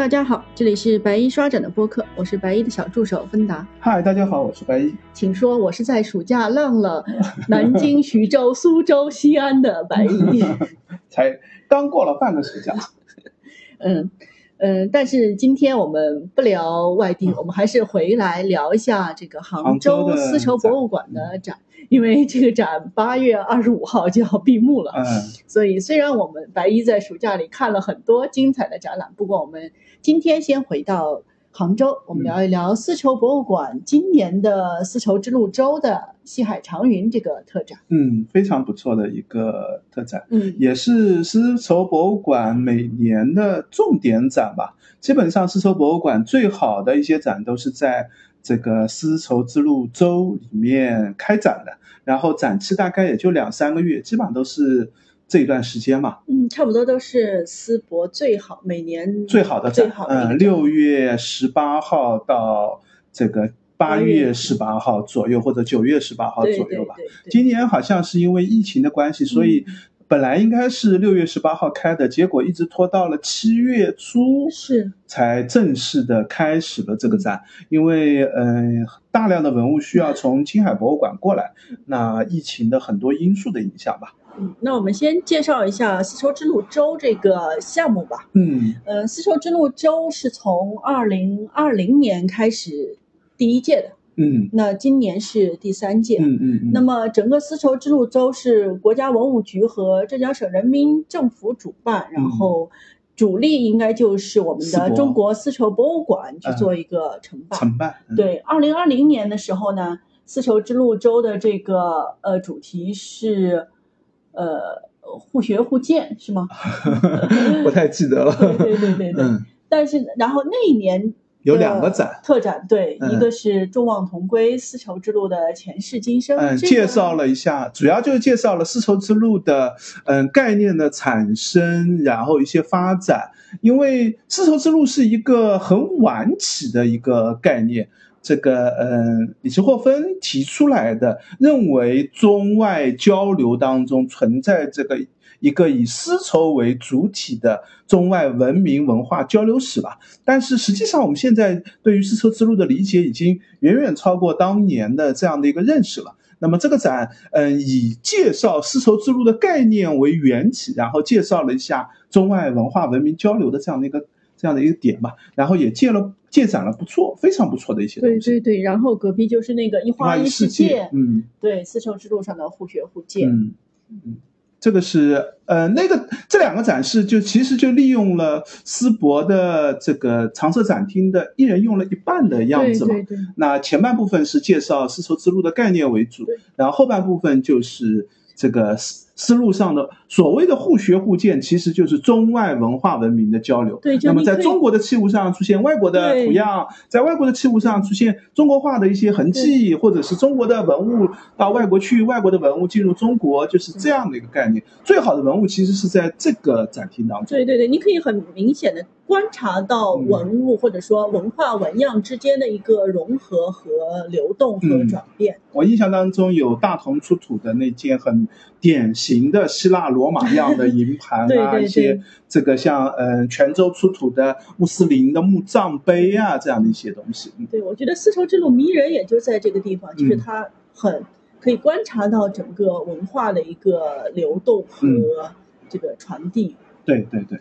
大家好，这里是白衣刷展的播客，我是白衣的小助手芬达。嗨，大家好，我是白衣。请说，我是在暑假浪了 南京、徐州、苏州、西安的白衣。才刚过了半个暑假。嗯嗯，但是今天我们不聊外地，我们还是回来聊一下这个杭州丝绸博物馆的展。因为这个展八月二十五号就要闭幕了，嗯，所以虽然我们白衣在暑假里看了很多精彩的展览，不过我们今天先回到杭州，我们聊一聊丝绸博物馆今年的丝绸之路周的西海长云这个特展。嗯，非常不错的一个特展，嗯，也是丝绸博物馆每年的重点展吧。基本上丝绸博物馆最好的一些展都是在这个丝绸之路周里面开展的。然后展期大概也就两三个月，基本上都是这一段时间嘛。嗯，差不多都是丝博最好每年最好的展。嗯，六月十八号到这个八月十八号左右，或者九月十八号左右吧。今年好像是因为疫情的关系，所以。本来应该是六月十八号开的，结果一直拖到了七月初，是才正式的开始了这个展。因为嗯，大量的文物需要从青海博物馆过来，那疫情的很多因素的影响吧。嗯，那我们先介绍一下丝绸之路周这个项目吧。嗯，呃，丝绸之路周是从二零二零年开始第一届的。嗯，那今年是第三届。嗯嗯。那么整个丝绸之路周是国家文物局和浙江省人民政府主办，然后主力应该就是我们的中国丝绸博物馆去做一个承办。承办。对，二零二零年的时候呢，丝绸之路周的这个呃主题是呃互学互鉴，是吗？不太记得了。对对对对对。但是然后那一年。有两个展，特展对，一个是众望同归丝绸之路的前世今生，嗯，介绍了一下，主要就是介绍了丝绸之路的嗯概念的产生，然后一些发展。因为丝绸之路是一个很晚起的一个概念，这个嗯，李斯霍芬提出来的，认为中外交流当中存在这个。一个以丝绸为主体的中外文明文化交流史吧，但是实际上我们现在对于丝绸之路的理解已经远远超过当年的这样的一个认识了。那么这个展，嗯，以介绍丝绸之路的概念为缘起，然后介绍了一下中外文化文明交流的这样的一个这样的一个点吧，然后也借了借展了不错，非常不错的一些东西。对对对，然后隔壁就是那个一花一世界，嗯，对，丝绸之路上的互学互鉴，嗯嗯。这个是呃，那个这两个展示就其实就利用了丝博的这个常设展厅的一人用了一半的样子嘛。对对对。那前半部分是介绍丝绸之路的概念为主，然后后半部分就是这个。思路上的所谓的互学互鉴，其实就是中外文化文明的交流。对，那么在中国的器物上出现外国的图样，在外国的器物上出现中国化的一些痕迹，或者是中国的文物到外国去，外国的文物进入中国，就是这样的一个概念。最好的文物其实是在这个展厅当中。对对对，你可以很明显的观察到文物或者说文化纹样之间的一个融合和流动和转变。我印象当中有大同出土的那件很典型。的希腊罗马样的银盘啊，一些这个像嗯泉州出土的穆斯林的墓葬碑啊，这样的一些东西。对，我觉得丝绸之路迷人也就在这个地方，就是它很可以观察到整个文化的一个流动和这个传递。对对对。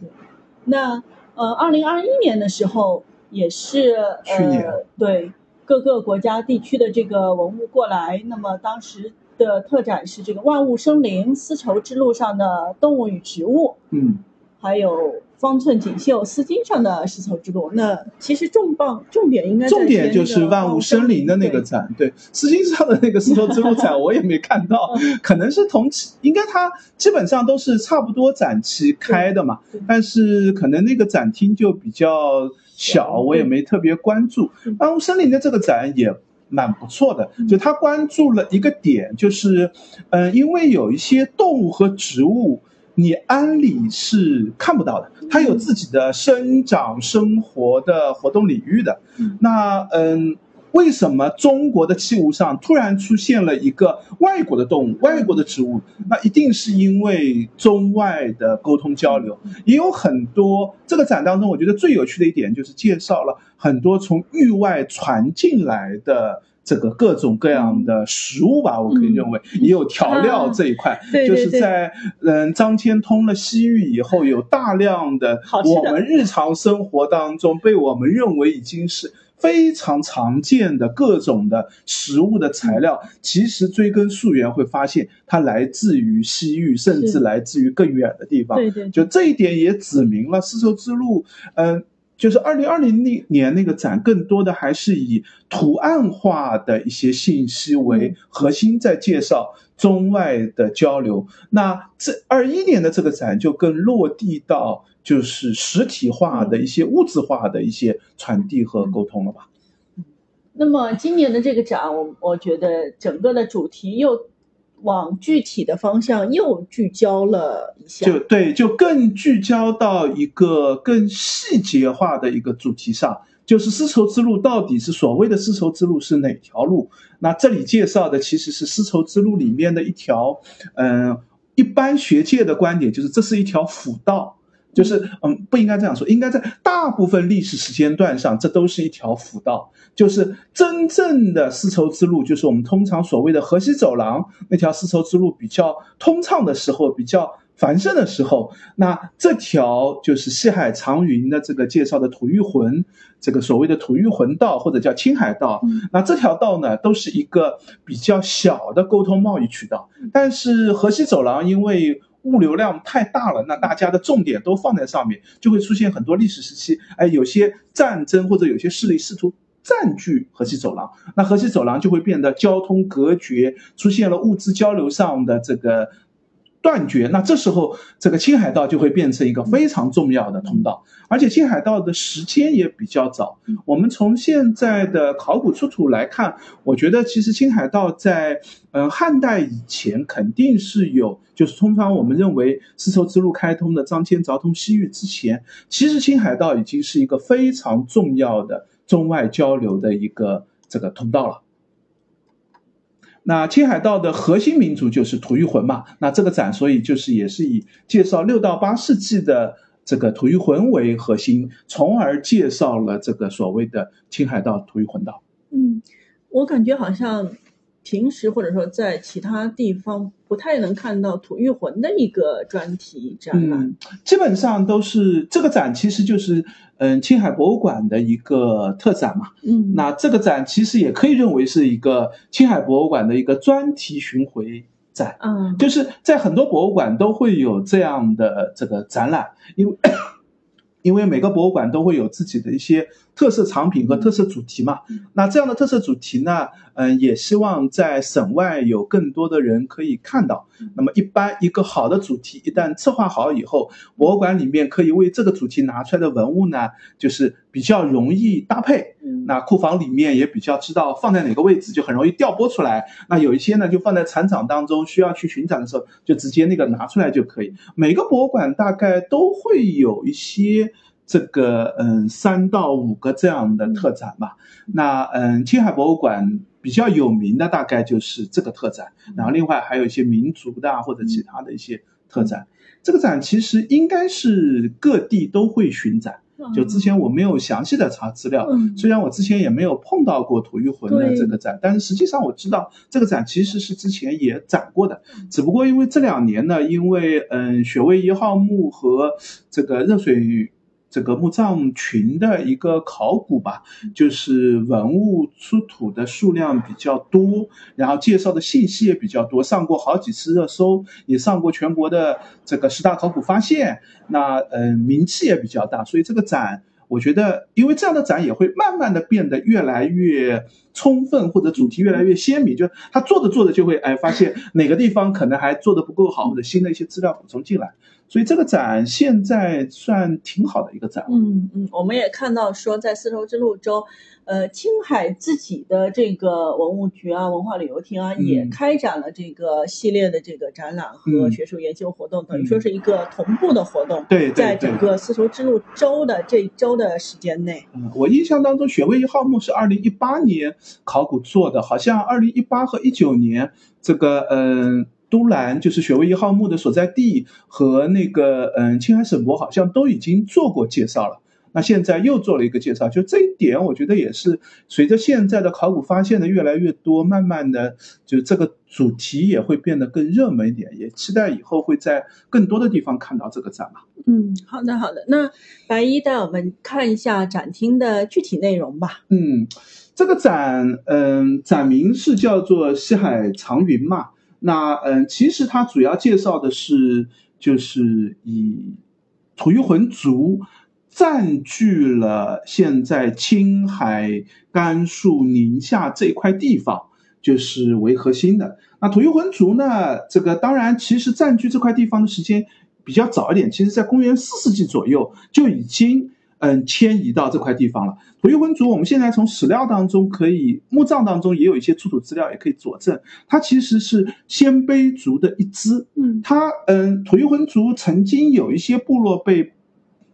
那呃，二零二一年的时候也是去年对各个国家地区的这个文物过来，那么当时。的特展是这个万物生灵丝绸之路上的动物与植物，嗯，还有方寸锦绣丝巾上的丝绸之路。那其实重磅重点应该重点就是万物生灵的那个展，对丝巾上的那个丝绸之路展我也没看到，可能是同期，应该它基本上都是差不多展期开的嘛，但是可能那个展厅就比较小，我也没特别关注。万物生灵的这个展也。蛮不错的，就他关注了一个点，就是，嗯，因为有一些动物和植物，你安理是看不到的，它有自己的生长、生活的活动领域的。那，嗯，为什么中国的器物上突然出现了一个外国的动物、外国的植物？那一定是因为中外的沟通交流。也有很多这个展当中，我觉得最有趣的一点就是介绍了很多从域外传进来的这个各种各样的食物吧。我可以认为也有调料这一块，就是在嗯张骞通了西域以后，有大量的我们日常生活当中被我们认为已经是。非常常见的各种的食物的材料，其实追根溯源会发现它来自于西域，甚至来自于更远的地方。对对，就这一点也指明了丝绸之路，嗯，就是二零二零那年那个展，更多的还是以图案化的一些信息为核心，在介绍中外的交流。那这二一年的这个展就更落地到。就是实体化的一些物质化的一些传递和沟通了吧。那么今年的这个展，我我觉得整个的主题又往具体的方向又聚焦了一下。就对，就更聚焦到一个更细节化的一个主题上，就是丝绸之路到底是所谓的丝绸之路是哪条路？那这里介绍的其实是丝绸之路里面的一条，嗯，一般学界的观点就是这是一条辅道。就是嗯，不应该这样说，应该在大部分历史时间段上，这都是一条辅道。就是真正的丝绸之路，就是我们通常所谓的河西走廊那条丝绸之路比较通畅的时候，比较繁盛的时候，那这条就是西海长云的这个介绍的吐谷浑，这个所谓的吐谷浑道或者叫青海道，那这条道呢，都是一个比较小的沟通贸易渠道。但是河西走廊因为物流量太大了，那大家的重点都放在上面，就会出现很多历史时期，哎，有些战争或者有些势力试图占据河西走廊，那河西走廊就会变得交通隔绝，出现了物资交流上的这个。断绝，那这时候这个青海道就会变成一个非常重要的通道，而且青海道的时间也比较早。我们从现在的考古出土来看，我觉得其实青海道在嗯汉代以前肯定是有，就是通常我们认为丝绸之路开通的张骞凿通西域之前，其实青海道已经是一个非常重要的中外交流的一个这个通道了。那青海道的核心民族就是吐谷浑嘛，那这个展所以就是也是以介绍六到八世纪的这个吐谷浑为核心，从而介绍了这个所谓的青海道吐谷浑道。嗯，我感觉好像。平时或者说在其他地方不太能看到吐谷魂的一个专题展览，基本上都是这个展其实就是嗯青海博物馆的一个特展嘛。嗯，那这个展其实也可以认为是一个青海博物馆的一个专题巡回展。嗯，就是在很多博物馆都会有这样的这个展览，因为。因为每个博物馆都会有自己的一些特色产品和特色主题嘛，那这样的特色主题呢，嗯，也希望在省外有更多的人可以看到。那么，一般一个好的主题一旦策划好以后，博物馆里面可以为这个主题拿出来的文物呢，就是比较容易搭配。那库房里面也比较知道放在哪个位置，就很容易调拨出来。那有一些呢，就放在展场当中，需要去巡展的时候，就直接那个拿出来就可以。每个博物馆大概都会有一些这个嗯三到五个这样的特展吧。那嗯青海博物馆比较有名的大概就是这个特展，然后另外还有一些民族的或者其他的一些特展。这个展其实应该是各地都会巡展。就之前我没有详细的查资料，虽然我之前也没有碰到过吐谷浑的这个展，但是实际上我知道这个展其实是之前也展过的，只不过因为这两年呢，因为嗯雪卫一号墓和这个热水。这个墓葬群的一个考古吧，就是文物出土的数量比较多，然后介绍的信息也比较多，上过好几次热搜，也上过全国的这个十大考古发现，那呃名气也比较大，所以这个展。我觉得，因为这样的展也会慢慢的变得越来越充分，或者主题越来越鲜明。就他做着做着就会哎发现哪个地方可能还做的不够好，或者新的一些资料补充进来。所以这个展现在算挺好的一个展。嗯嗯，我们也看到说在丝绸之路中，呃，青海自己的这个文物局啊、文化旅游厅啊，嗯也开展了这个系列的这个展览和嗯学术研究活动，等于说是一个同步的活动，对在整个丝绸之路周的这一周的时间内。嗯，我印象当中，雪卫一号墓是二零一八年考古做的，好像二零一八和一九年这个嗯。都兰就是雪卫一号墓的所在地和那个嗯青海省博好像都已经做过介绍了，那现在又做了一个介绍，就这一点我觉得也是随着现在的考古发现的越来越多，慢慢的就这个主题也会变得更热门一点，也期待以后会在更多的地方看到这个展览。嗯，好的好的。那白衣带我们看一下展厅的具体内容吧。嗯，这个展，嗯，展名是叫做西海长云嘛。那嗯，其实它主要介绍的是，就是以吐谷浑族占据了现在青海、甘肃、宁夏这一块地方，就是为核心的。那吐谷浑族呢，这个当然其实占据这块地方的时间比较早一点，其实在公元四世纪左右就已经。嗯，迁移到这块地方了。吐谷浑族，我们现在从史料当中可以，墓葬当中也有一些出土资料，也可以佐证，它其实是鲜卑族的一支。嗯，它嗯，吐谷浑族曾经有一些部落被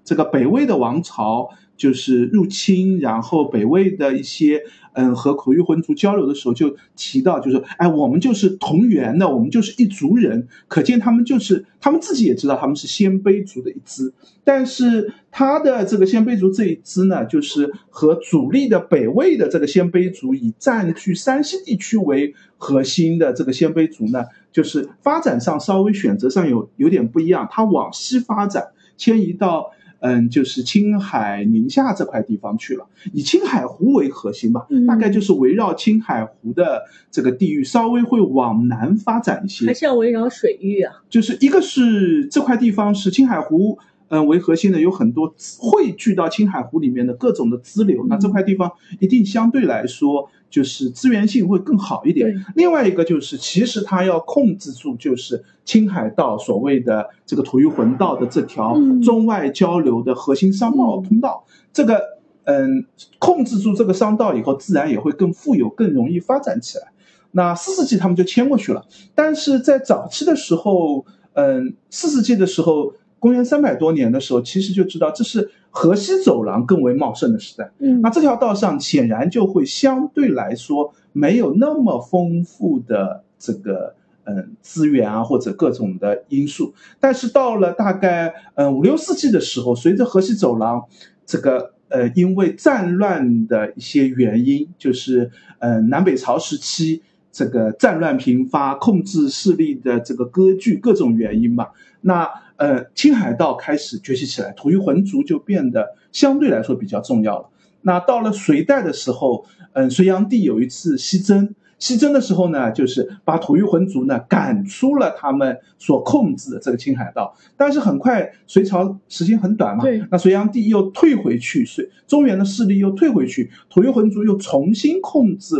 这个北魏的王朝就是入侵，然后北魏的一些嗯和吐谷浑族交流的时候就提到，就是哎，我们就是同源的，我们就是一族人。可见他们就是他们自己也知道他们是鲜卑族的一支，但是他的这个鲜卑族这一支呢，就是和主力的北魏的这个鲜卑族以占据山西地区为核心的这个鲜卑族呢，就是发展上稍微选择上有有点不一样，它往西发展，迁移到。嗯，就是青海、宁夏这块地方去了，以青海湖为核心吧，嗯大概就是围绕青海湖的这个地域，稍微会往南发展一些还。是要围绕水域啊。就是一个是这块地方是青海湖，嗯、为核心的，有很多汇聚到青海湖里面的各种的支流，那这块地方一定相对来说就是资源性会更好一点。另外一个就是，其实它要控制住，就是青海道所谓的这个吐谷浑道的这条嗯中外交流的核心商贸通道，这个嗯，控制住这个商道以后，自然也会更富有，更容易发展起来。那四世纪他们就迁过去了，但是在早期的时候，嗯，四世纪的时候，公元三百多年的时候，其实就知道这是河西走廊更为茂盛的时代。嗯那这条道上显然就会相对来说没有那么丰富的这个嗯资源啊或者各种的因素，但是到了大概嗯五六世纪的时候，随着河西走廊这个呃因为战乱的一些原因，就是呃南北朝时期。这个战乱频发，控制势力的这个割据，各种原因吧。那呃，青海道开始崛起起来，吐谷浑族就变得相对来说比较重要了。那到了隋代的时候，嗯，隋炀帝有一次西征，西征的时候呢，就是把吐谷浑族呢赶出了他们所控制的这个青海道。但是很快，隋朝时间很短嘛，对那隋炀帝又退回去，隋中原的势力又退回去，吐谷浑族又重新控制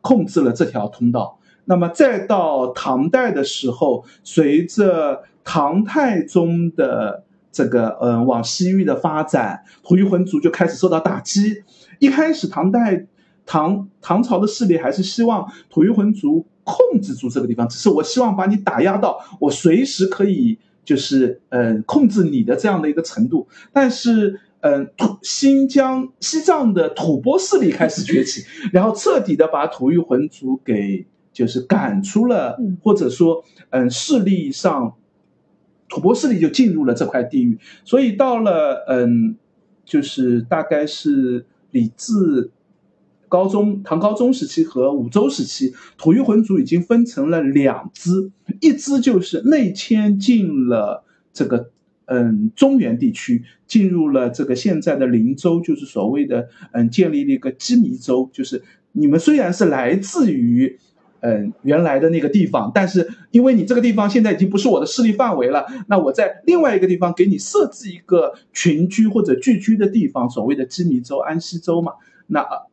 控制了这条通道。那么再到唐代的时候，随着唐太宗的这个呃往西域的发展，吐谷浑族就开始受到打击。一开始唐代唐唐朝的势力还是希望吐谷浑族控制住这个地方，只是我希望把你打压到我随时可以就是呃控制你的这样的一个程度。但是嗯，土新疆西藏的吐蕃势力开始崛起，然后彻底的把吐谷浑族给就是赶出了嗯，或者说嗯势力上，吐蕃势力就进入了这块地域，所以到了嗯，就是大概是李治高宗唐高宗时期和武周时期，吐谷浑族已经分成了两支，一支就是内迁进了这个嗯中原地区，进入了这个现在的灵州，就是所谓的嗯建立了一个羁縻州，就是你们虽然是来自于。嗯，原来的那个地方，但是因为你这个地方现在已经不是我的势力范围了，那我在另外一个地方给你设置一个群居或者聚居的地方，所谓的羁縻州、安息州嘛，那呃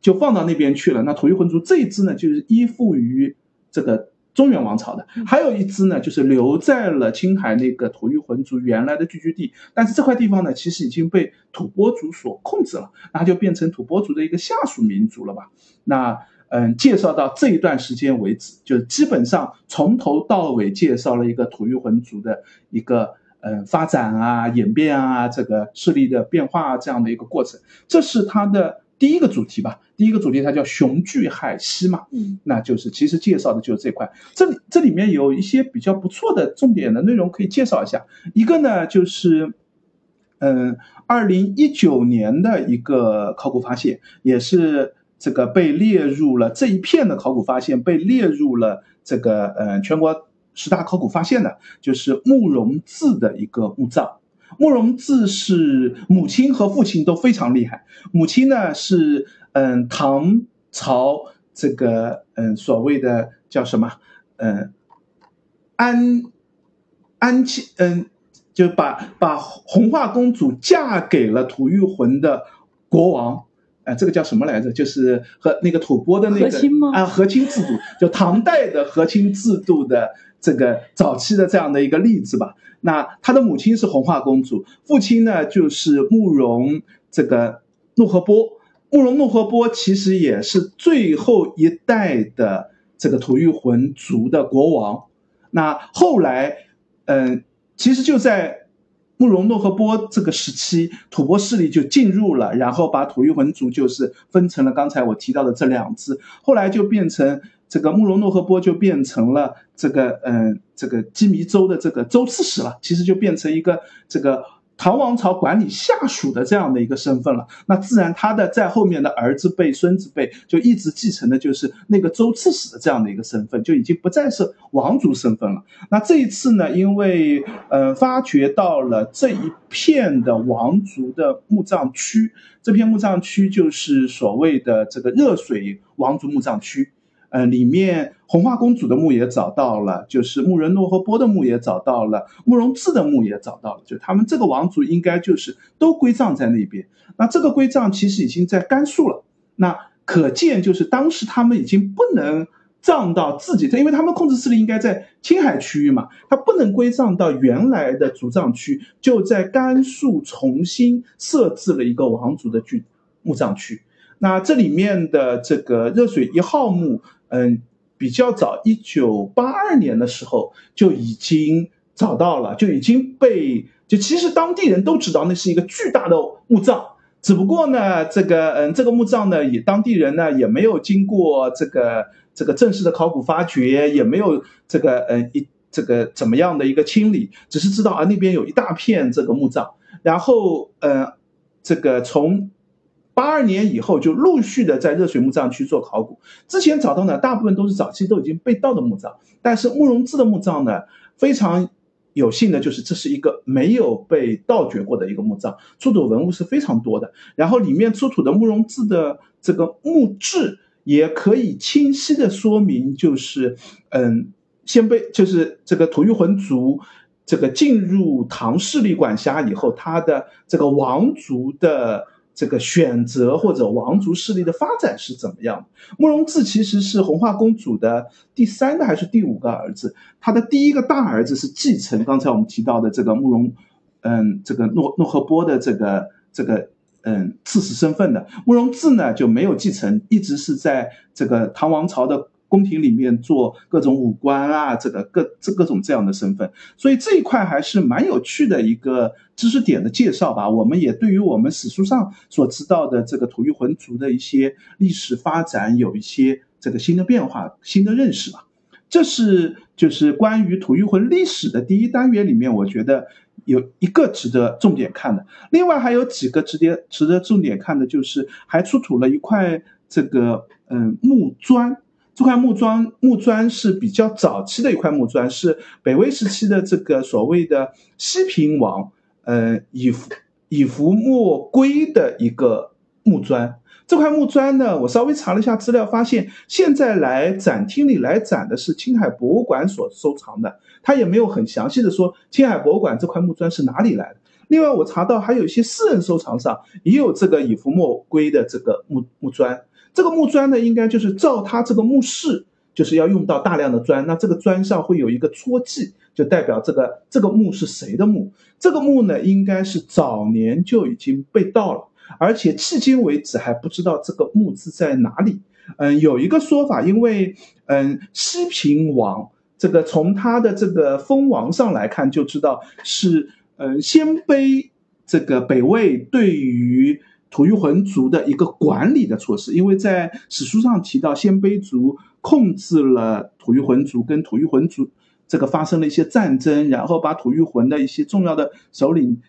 就放到那边去了。那吐域浑族这一支呢，就是依附于这个中原王朝的，还有一支呢，就是留在了青海那个吐谷浑族原来的聚居地，但是这块地方呢，其实已经被吐蕃族所控制了，那就变成吐蕃族的一个下属民族了吧？那嗯，介绍到这一段时间为止，就基本上从头到尾介绍了一个吐谷浑族的一个嗯发展啊、演变啊、这个势力的变化啊这样的一个过程，这是它的。第一个主题吧，第一个主题它叫雄踞海西嘛，嗯，那就是其实介绍的就是这块。这里这里面有一些比较不错的重点的内容可以介绍一下。一个呢就是，嗯，二零一九年的一个考古发现，也是这个被列入了这一片的考古发现被列入了这个呃全国十大考古发现的，就是慕容字的一个墓葬。慕容字是母亲和父亲都非常厉害。母亲呢是嗯唐朝这个嗯所谓的叫什么嗯安安庆嗯就把把红化公主嫁给了吐谷浑的国王，哎这个叫什么来着？就是和那个吐蕃的那个啊和亲制度，就唐代的和亲制度的这个早期的这样的一个例子吧。那他的母亲是红化公主，父亲呢就是慕容这个怒河波。慕容怒河波其实也是最后一代的这个吐谷浑族的国王。那后来，嗯，其实就在慕容诺和波这个时期，吐蕃势力就进入了，然后把吐谷浑族就是分成了刚才我提到的这两支，后来就变成。这个慕容诺和波就变成了这个嗯，这个羁縻州的这个州刺史了，其实就变成一个这个唐王朝管理下属的这样的一个身份了。那自然他的在后面的儿子辈、孙子辈就一直继承的就是那个州刺史的这样的一个身份，就已经不再是王族身份了。那这一次呢，因为呃发掘到了这一片的王族的墓葬区，这片墓葬区就是所谓的这个热水王族墓葬区。呃，里面红花公主的墓也找到了，就是慕容诺和波的墓也找到了，慕容智的墓也找到了，就他们这个王族应该就是都归葬在那边。那这个归葬其实已经在甘肃了，那可见就是当时他们已经不能葬到自己，因为他们控制势力应该在青海区域嘛，他不能归葬到原来的族葬区，就在甘肃重新设置了一个王族的居墓葬区。那这里面的这个热水一号墓。嗯，比较早，一九八二年的时候就已经找到了，就已经被就其实当地人都知道那是一个巨大的墓葬，只不过呢，这个嗯，这个墓葬呢，也当地人呢也没有经过这个这个正式的考古发掘，也没有这个嗯一这个怎么样的一个清理，只是知道啊那边有一大片这个墓葬，然后嗯这个从。八二年以后就陆续的在热水墓葬区做考古，之前找到呢，大部分都是早期都已经被盗的墓葬，但是慕容字的墓葬呢，非常有幸的就是这是一个没有被盗掘过的一个墓葬，出土文物是非常多的，然后里面出土的慕容字的这个墓志也可以清晰的说明，就是嗯，先被就是这个吐谷浑族这个进入唐势力管辖以后，他的这个王族的。这个选择或者王族势力的发展是怎么样的？慕容字其实是红化公主的第三个还是第五个儿子？他的第一个大儿子是继承刚才我们提到的这个慕容，嗯，这个诺诺赫波的这个这个嗯刺史身份的。慕容字呢就没有继承，一直是在这个唐王朝的。宫廷里面做各种武官啊，这个各这各种这样的身份，所以这一块还是蛮有趣的一个知识点的介绍吧。我们也对于我们史书上所知道的这个吐谷浑族的一些历史发展有一些这个新的变化、新的认识吧。这是就是关于吐谷浑历史的第一单元里面，我觉得有一个值得重点看的。另外还有几个值得值得重点看的，就是还出土了一块这个嗯木砖。这块木砖木砖是比较早期的一块木砖，是北魏时期的这个所谓的西平王，呃，以弗以弗莫归的一个木砖。这块木砖呢，我稍微查了一下资料，发现现在来展厅里来展的是青海博物馆所收藏的，他也没有很详细的说青海博物馆这块木砖是哪里来的。另外，我查到还有一些私人收藏上也有这个以弗莫归的这个木木砖。这个木砖呢，应该就是照他这个墓室就是要用到大量的砖。那这个砖上会有一个戳记，就代表这个这个墓是谁的墓。这个墓呢，应该是早年就已经被盗了，而且迄今为止还不知道这个墓字在哪里。嗯，有一个说法，因为嗯，西平王这个从他的这个封王上来看，就知道是嗯鲜卑这个北魏对于吐谷浑族的一个管理的措施，因为在史书上提到鲜卑族控制了吐谷浑族，跟吐谷浑族这个发生了一些战争，然后把吐谷浑的一些重要的首领。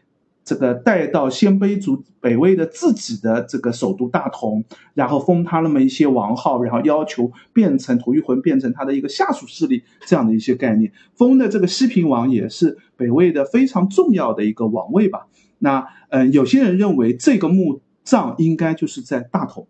这个带到鲜卑族北魏的自己的这个首都大同，然后封他那么一些王号，然后要求变成吐谷浑变成他的一个下属势力这样的一些概念。封的这个西平王也是北魏的非常重要的一个王位吧。那嗯，有些人认为这个墓葬应该就是在大同，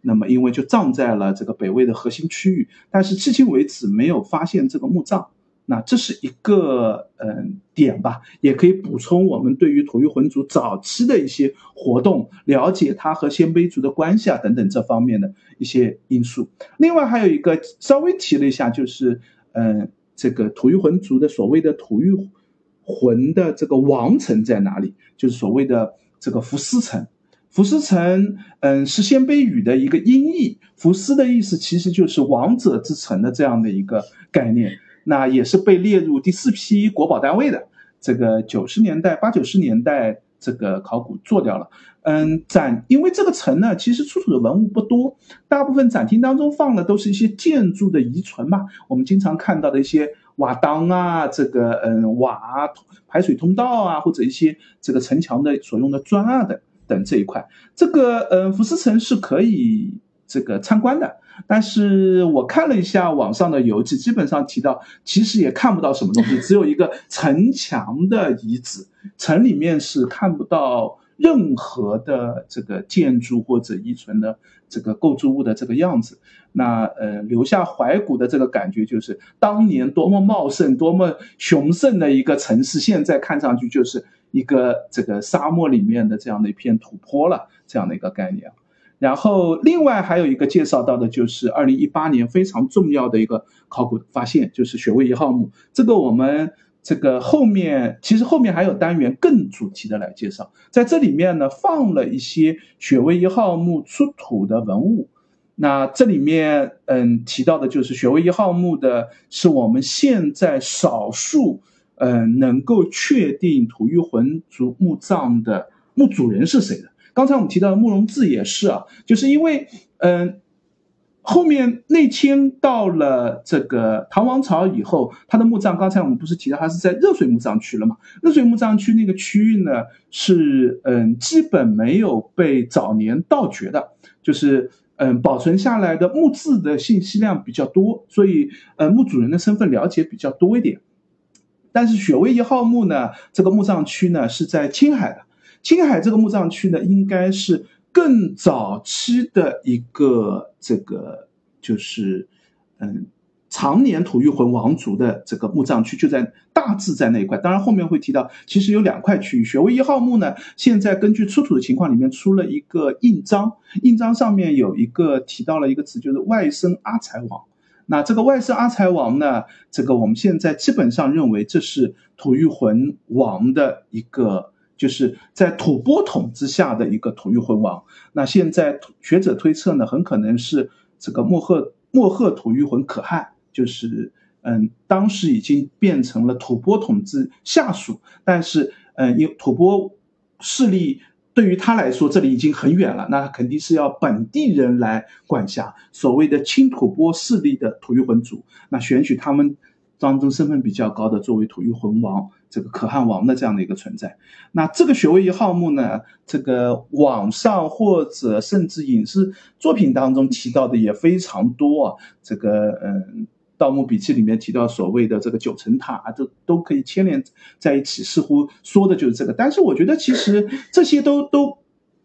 那么因为就葬在了这个北魏的核心区域，但是迄今为止没有发现这个墓葬。那这是一个嗯点吧，也可以补充我们对于吐谷浑族早期的一些活动了解，他和鲜卑族的关系啊等等这方面的一些因素。另外还有一个稍微提了一下，就是嗯这个吐谷浑族的所谓的吐谷浑的这个王城在哪里？就是所谓的这个福斯城。福斯城嗯是鲜卑语的一个音译，福斯的意思其实就是王者之城的这样的一个概念。那也是被列入第四批国宝单位的，这个九十年代八九十年代这个考古做掉了。嗯，展因为这个城呢，其实出土的文物不多，大部分展厅当中放的都是一些建筑的遗存嘛。我们经常看到的一些瓦当啊，这个嗯瓦排水通道啊，或者一些这个城墙的所用的砖啊等等这一块。这个嗯浮石城是可以这个参观的。但是我看了一下网上的游记，基本上提到其实也看不到什么东西，只有一个城墙的遗址，城里面是看不到任何的这个建筑或者遗存的这个构筑物的这个样子。那呃，留下怀古的这个感觉，就是当年多么茂盛、多么雄盛的一个城市，现在看上去就是一个这个沙漠里面的这样的一片土坡了，这样的一个概念。然后，另外还有一个介绍到的，就是二零一八年非常重要的一个考古发现，就是雪卫一号墓。这个我们这个后面其实后面还有单元更主题的来介绍，在这里面呢放了一些雪卫一号墓出土的文物。那这里面嗯提到的就是雪卫一号墓的是我们现在少数嗯能够确定吐谷浑族墓葬的墓主人是谁的。刚才我们提到的慕容志也是啊，就是因为，嗯，后面内迁到了这个唐王朝以后，他的墓葬，刚才我们不是提到他是在热水墓葬区了嘛？热水墓葬区那个区域呢，是嗯，基本没有被早年盗掘的，就是嗯，保存下来的墓志的信息量比较多，所以呃，墓主人的身份了解比较多一点。但是雪卫一号墓呢，这个墓葬区呢是在青海的。青海这个墓葬区呢，应该是更早期的一个这个，就是嗯，常年吐谷浑王族的这个墓葬区，就在大致在那一块。当然后面会提到，其实有两块区域。雪卫一号墓呢，现在根据出土的情况里面出了一个印章，印章上面有一个提到了一个词，就是外甥阿财王。那这个外甥阿财王呢，这个我们现在基本上认为这是吐谷浑王的一个。就是在吐蕃统治下的一个吐谷浑王，那现在学者推测呢，很可能是这个莫赫莫赫吐谷浑可汗，就是嗯，当时已经变成了吐蕃统治下属，但是嗯，因吐蕃势力对于他来说这里已经很远了，那肯定是要本地人来管辖，所谓的亲吐蕃势力的吐谷浑族，那选取他们当中身份比较高的作为吐谷浑王。这个可汗王的这样的一个存在，那这个学位一号墓呢，这个网上或者甚至影视作品当中提到的也非常多啊。这个嗯，《盗墓笔记》里面提到所谓的这个九层塔啊，都都可以牵连在一起，似乎说的就是这个。但是我觉得其实这些都都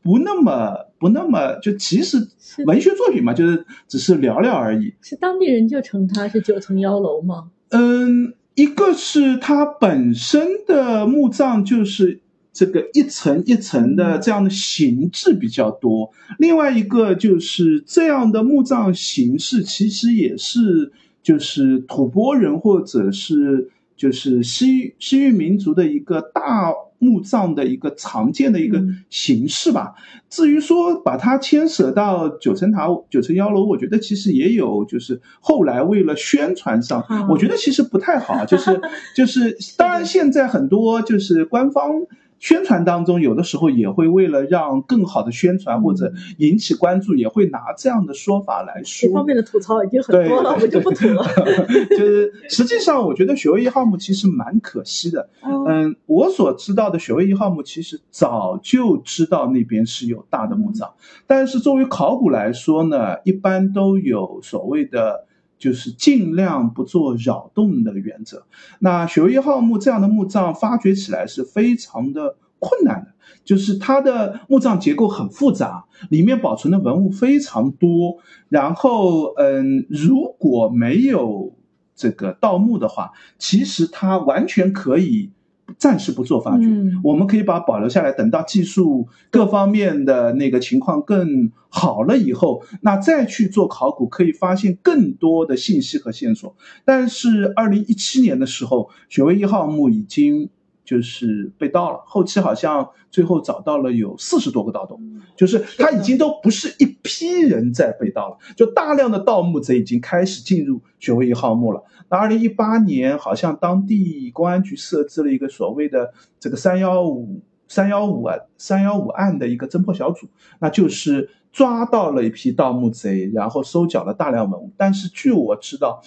不那么不那么，就其实文学作品嘛，就是只是聊聊而已。是当地人就称它是九层妖楼吗？嗯。一个是它本身的墓葬就是这个一层一层的这样的形制比较多，另外一个就是这样的墓葬形式其实也是就是吐蕃人或者是就是西西域民族的一个大墓葬的一个常见的一个形式吧。至于说把它牵扯到九层塔、九层妖楼，我觉得其实也有，就是后来为了宣传上，我觉得其实不太好。就是就是，当然现在很多就是官方。宣传当中，有的时候也会为了让更好的宣传或者引起关注，也会拿这样的说法来说。这方面的吐槽已经很多了，我就不吐了。就是实际上，我觉得雪卫一号墓其实蛮可惜的。嗯，我所知道的雪卫一号墓，其实早就知道那边是有大的墓葬，但是作为考古来说呢，一般都有所谓的。就是尽量不做扰动的原则。那雪卫一号墓这样的墓葬发掘起来是非常的困难的，就是它的墓葬结构很复杂，里面保存的文物非常多。然后，嗯，如果没有这个盗墓的话，其实它完全可以。暂时不做发掘，我们可以把保留下来，等到技术各方面的那个情况更好了以后，那再去做考古，可以发现更多的信息和线索。但是二零一七年的时候，雪卫一号墓已经就是被盗了，后期好像最后找到了有四十多个盗洞，就是它已经都不是一批人在被盗了，就大量的盗墓贼已经开始进入雪卫一号墓了。那二零一八年，好像当地公安局设置了一个所谓的这个“三幺五三幺五”啊“三幺五案”的一个侦破小组，那就是抓到了一批盗墓贼，然后收缴了大量文物。但是据我知道，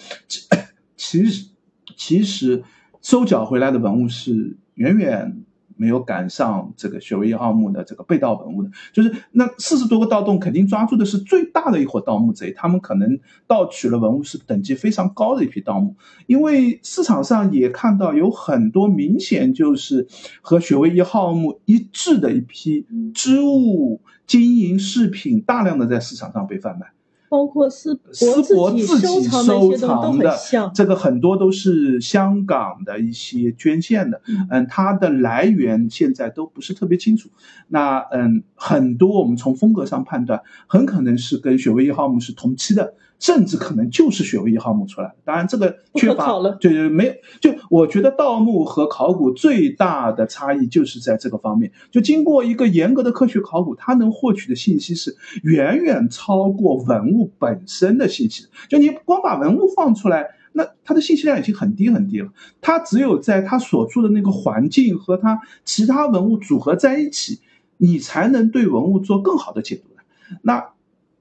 其实其实收缴回来的文物是远远。没有赶上这个雪卫一号墓的这个被盗文物的，就是那四十多个盗洞，肯定抓住的是最大的一伙盗墓贼，他们可能盗取了文物是等级非常高的一批盗墓，因为市场上也看到有很多明显就是和雪卫一号墓一致的一批织物、金银饰品，大量的在市场上被贩卖。包括丝丝帛自己收藏的，这个很多都是香港的一些捐献的，嗯，它的来源现在都不是特别清楚。那嗯，很多我们从风格上判断，很可能是跟雪薇一号墓是同期的。甚至可能就是雪位一号墓出来的，当然这个缺乏，对对，没有。就我觉得盗墓和考古最大的差异就是在这个方面。就经过一个严格的科学考古，它能获取的信息是远远超过文物本身的信息。就你光把文物放出来，那它的信息量已经很低很低了。它只有在它所处的那个环境和它其他文物组合在一起，你才能对文物做更好的解读的。那。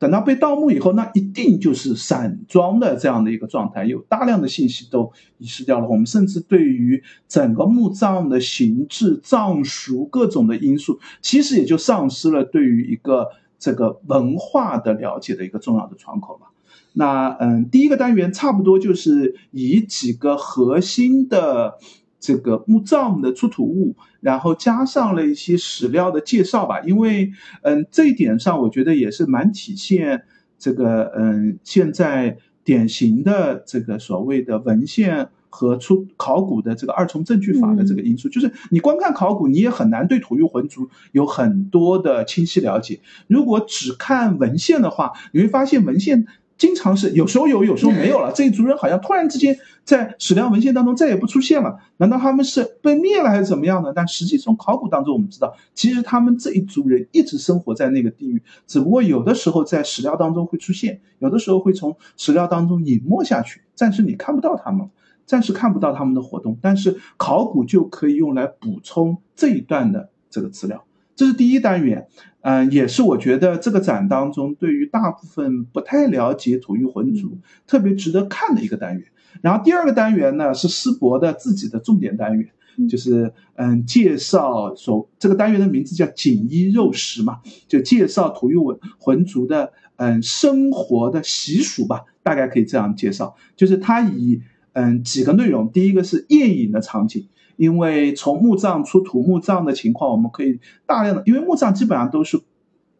等到被盗墓以后，那一定就是散装的这样的一个状态，有大量的信息都遗失掉了。我们甚至对于整个墓葬的形制、葬俗各种的因素，其实也就丧失了对于一个这个文化的了解的一个重要的窗口吧。那嗯，第一个单元差不多就是以几个核心的。这个墓葬的出土物，然后加上了一些史料的介绍吧，因为，嗯，这一点上我觉得也是蛮体现这个，嗯，现在典型的这个所谓的文献和出考古的这个二重证据法的这个因素，就是你光看考古，你也很难对土域魂族有很多的清晰了解。如果只看文献的话，你会发现文献。经常是有时候有，有时候没有了。这一族人好像突然之间在史料文献当中再也不出现了，难道他们是被灭了还是怎么样呢？但实际从考古当中我们知道，其实他们这一族人一直生活在那个地域，只不过有的时候在史料当中会出现，有的时候会从史料当中隐没下去，暂时你看不到他们，暂时看不到他们的活动。但是考古就可以用来补充这一段的这个资料。这是第一单元，嗯，也是我觉得这个展当中对于大部分不太了解土域浑族特别值得看的一个单元。然后第二个单元呢是师伯的自己的重点单元，就是嗯介绍所这个单元的名字叫锦衣肉食嘛，就介绍土域浑浑族的嗯生活的习俗吧，大概可以这样介绍，就是它以嗯几个内容，第一个是宴饮的场景。因为从墓葬出土墓葬的情况，我们可以大量的，因为墓葬基本上都是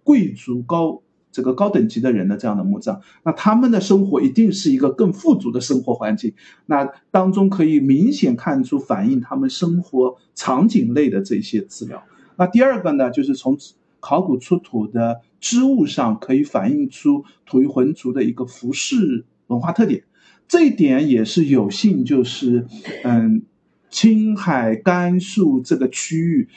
贵族高这个高等级的人的这样的墓葬，那他们的生活一定是一个更富足的生活环境，那当中可以明显看出反映他们生活场景类的这些资料。那第二个呢，就是从考古出土的织物上可以反映出土域浑族的一个服饰文化特点。这一点也是有幸，就是嗯，青海、甘肃这个区域，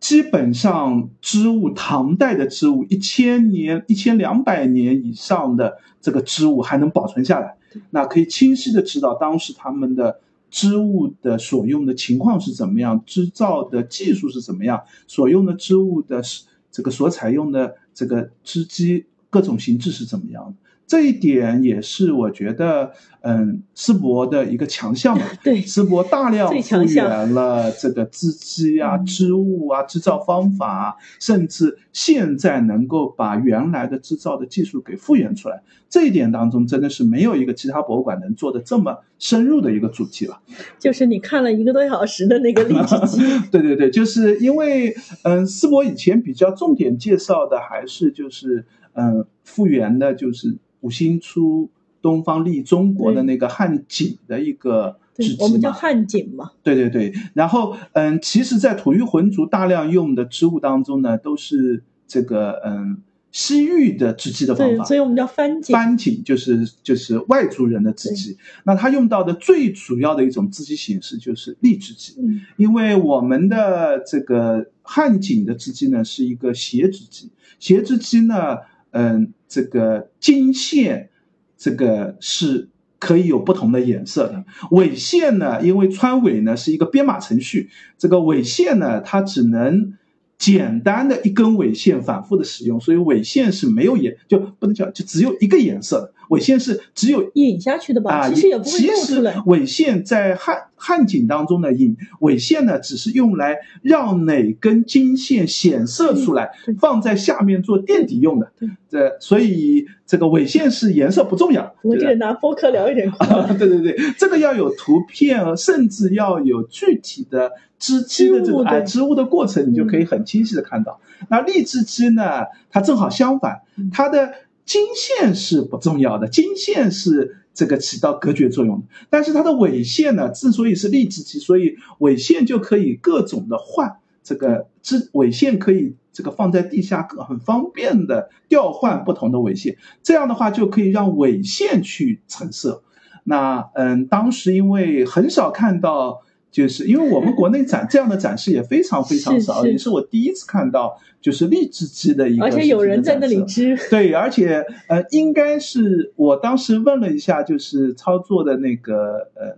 基本上织物唐代的织物，一千年、一千两百年以上的这个织物还能保存下来，那可以清晰的知道当时他们的织物的所用的情况是怎么样，织造的技术是怎么样，所用的织物的这个所采用的这个织机各种形制是怎么样的。这一点也是我觉得，嗯，丝博的一个强项嘛。对，丝博大量复原了这个织机啊、织物啊、制造方法，甚至现在能够把原来的制造的技术给复原出来。这一点当中，真的是没有一个其他博物馆能做的这么深入的一个主题了。就是你看了一个多小时的那个立体机。对对对，就是因为，嗯，丝博以前比较重点介绍的还是就是，嗯，复原的就是。五星出东方利中国的那个汉景的一个织机我们叫汉景嘛。对对对，然后嗯，其实，在吐谷浑族大量用的织物当中呢，都是这个嗯西域的织机的方法。所以我们叫番锦。番锦就是就是外族人的织机。那他用到的最主要的一种织机形式就是立织机。嗯。因为我们的这个汉锦的织机呢，是一个斜织机，斜织机呢。嗯，这个经线，这个是可以有不同的颜色的。纬线呢，因为穿纬呢是一个编码程序，这个纬线呢，它只能简单的一根纬线反复的使用，所以纬线是没有颜，就不能叫就只有一个颜色的。纬线是只有引下去的吧？其实也不会露出来。纬线在汉汉景当中呢，引纬线呢，只是用来让哪根经线显色出来，放在下面做垫底用的。这所以这个纬线是颜色不重要。我这个拿播客聊一点。对对对，这个要有图片，甚至要有具体的织机的这个哎织物的过程，你就可以很清晰的看到。那立织机呢，它正好相反，它的。经线是不重要的，经线是这个起到隔绝作用的。但是它的纬线呢，之所以是立织机，所以纬线就可以各种的换，这个织纬线可以这个放在地下，很方便的调换不同的纬线。这样的话就可以让纬线去成色。那嗯，当时因为很少看到。就是因为我们国内展这样的展示也非常非常少，也是我第一次看到，就是立织机的一个。而且有人在那里织。对，而且呃，应该是我当时问了一下，就是操作的那个呃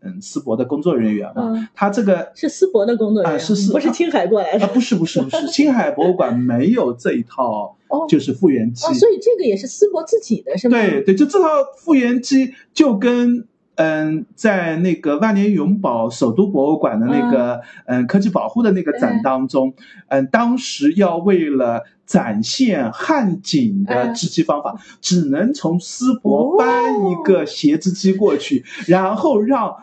嗯思博的工作人员嘛，他这个是思博的工作人员，是不是青海过来的？啊，不是不是不是，青海博物馆没有这一套，就是复原机。哦，所以这个也是思博自己的是吗？对对，就这套复原机就跟。嗯，在那个万年永宝首都博物馆的那个嗯。科技保护的那个展当中，嗯，当时要为了展现汉锦的织机方法，只能从丝帛搬一个斜织机过去，然后让。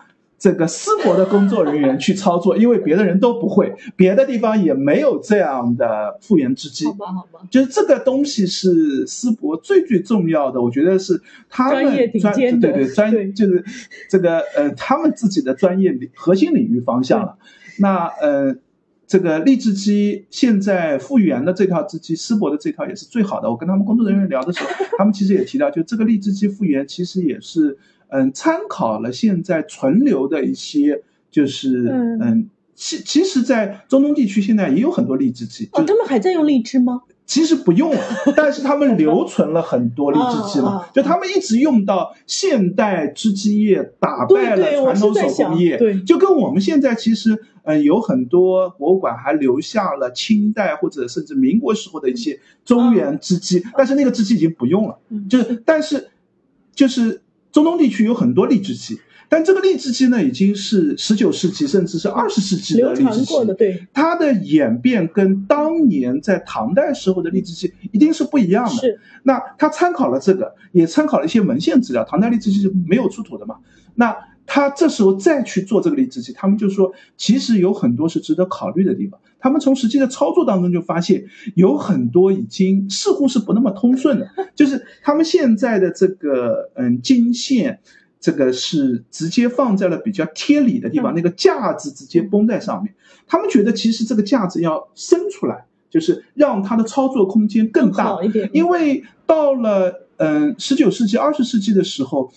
这个思博的工作人员去操作，因为别的人都不会，别的地方也没有这样的复原织机。好吧，好吧，就是这个东西是思博最最重要的，我觉得是他们专对对专就是这个呃他们自己的专业领核心领域方向了。那呃这个立织机现在复原的这套织机，思博的这套也是最好的。我跟他们工作人员聊的时候，他们其实也提到，就这个立织机复原其实也是。嗯，参考了现在存留的一些，就是嗯，其其实，在中东地区现在也有很多荔枝机。哦，他们还在用荔枝吗？其实不用了，但是他们留存了很多荔枝机了，就他们一直用到现代织机业打败了传统手工业，对，就跟我们现在其实嗯有很多博物馆还留下了清代或者甚至民国时候的一些中原织机，但是那个织机已经不用了，就是但是就是。中东地区有很多荔枝鸡，但这个荔枝鸡呢，已经是十九世纪甚至是二十世纪的荔枝鸡。对，它的演变跟当年在唐代时候的荔枝鸡一定是不一样的。是。那他参考了这个，也参考了一些文献资料。唐代荔枝鸡是没有出土的嘛？那他这时候再去做这个离职期，他们就说，其实有很多是值得考虑的地方。他们从实际的操作当中就发现，有很多已经似乎是不那么通顺的，就是他们现在的这个嗯金线，这个是直接放在了比较贴里的地方，那个架子直接绷在上面。他们觉得其实这个架子要伸出来，就是让它的操作空间更大一点。因为到了嗯十九世纪、二十世纪的时候。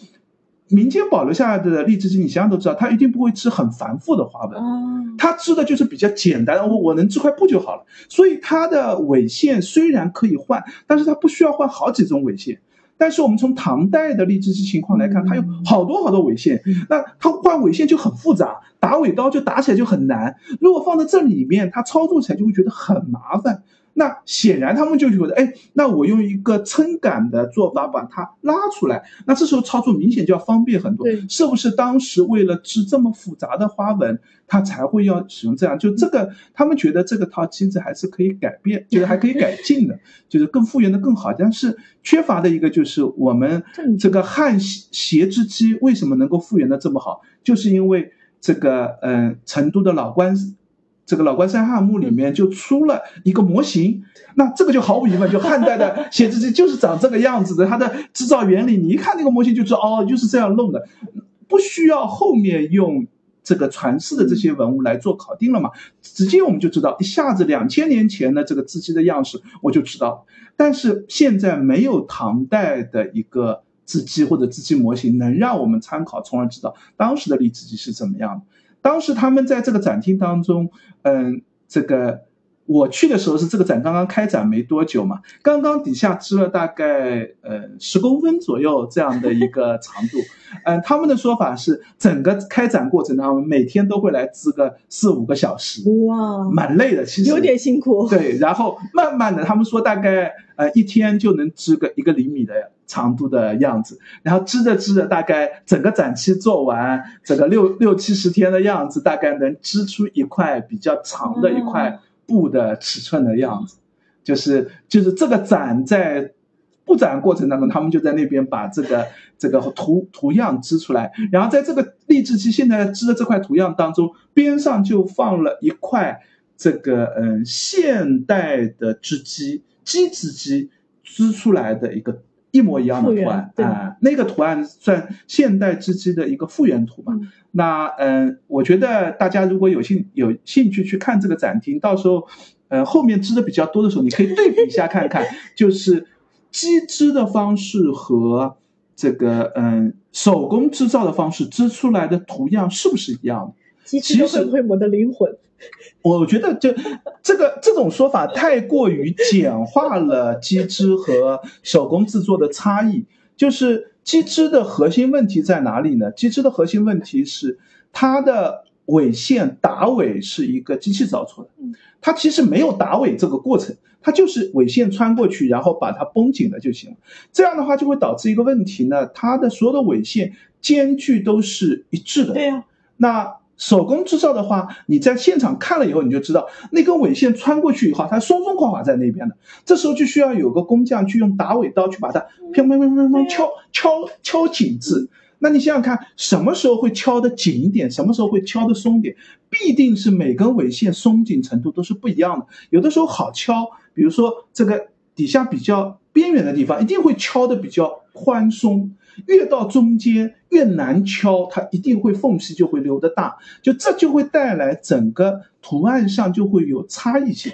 民间保留下来的荔枝机，你想想都知道，它一定不会织很繁复的花纹，哦，它织的就是比较简单，我我能织块布就好了。所以它的纬线虽然可以换，但是它不需要换好几种纬线。但是我们从唐代的荔枝机情况来看，它有好多好多纬线，那它换纬线就很复杂，打尾刀就打起来就很难。如果放在这里面，它操作起来就会觉得很麻烦。那显然他们就觉得，哎，那我用一个撑杆的做法把它拉出来，那这时候操作明显就要方便很多。对是不是当时为了织这么复杂的花纹，他才会要使用这样？就这个，他们觉得这个套机子还是可以改变，就是还可以改进的，就是更复原的更好。但是缺乏的一个就是我们这个汉斜织机为什么能够复原的这么好，就是因为这个嗯、呃成都的老关。这个老关山汉墓里面就出了一个模型，那这个就毫无疑问，就汉代的 写字机就是长这个样子的，它的制造原理，你一看那个模型就知道，哦，就是这样弄的，不需要后面用这个传世的这些文物来做考定了嘛，直接我们就知道，一下子两千年前的这个字机的样式我就知道，但是现在没有唐代的一个字机或者字机模型能让我们参考，从而知道当时的立字机是怎么样的。当时他们在这个展厅当中，嗯，这个我去的时候是这个展刚刚开展没多久嘛，刚刚底下织了大概呃十公分左右这样的一个长度，嗯，他们的说法是整个开展过程当中每天都会来织个四五个小时，哇，蛮累的，其实。有点辛苦。对，然后慢慢的，他们说大概呃一天就能织个一个厘米的长度的样子，然后织着织着，大概整个展期做完，整个六六七十天的样子，大概能织出一块比较长的一块布的尺寸的样子，就是就是这个展在。布展过程当中，他们就在那边把这个这个图图样织出来，然后在这个励志机现在织的这块图样当中，边上就放了一块这个嗯现代的织机机织机织出来的一个一模一样的图案对啊、那个图案算现代织机的一个复原图嘛。嗯那嗯，我觉得大家如果有兴有兴趣去看这个展厅，到时候呃后面织的比较多的时候，你可以对比一下看看，就是机织的方式和这个嗯手工制造的方式织出来的图样是不是一样的？机器都其实会不会我的灵魂？我觉得就这个这种说法太过于简化了机织和手工制作的差异。就是机织的核心问题在哪里呢？机织的核心问题是它的尾线打尾是一个机器造出的嗯，它其实没有打尾这个过程，它就是尾线穿过去，然后把它绷紧了就行了。这样的话就会导致一个问题呢，它的所有的尾线间距都是一致的。对呀、那手工制造的话，你在现场看了以后，你就知道那根尾线穿过去以后，它松松垮垮在那边的。这时候就需要有个工匠去用打尾刀去把它砰砰砰砰砰敲敲敲紧致。那你想想看，什么时候会敲得紧一点，什么时候会敲得松点？必定是每根尾线松紧程度都是不一样的。有的时候好敲，比如说这个底下比较边缘的地方，一定会敲得比较宽松。越到中间越难敲，它一定会缝隙就会留得大，就这就会带来整个图案上就会有差异性。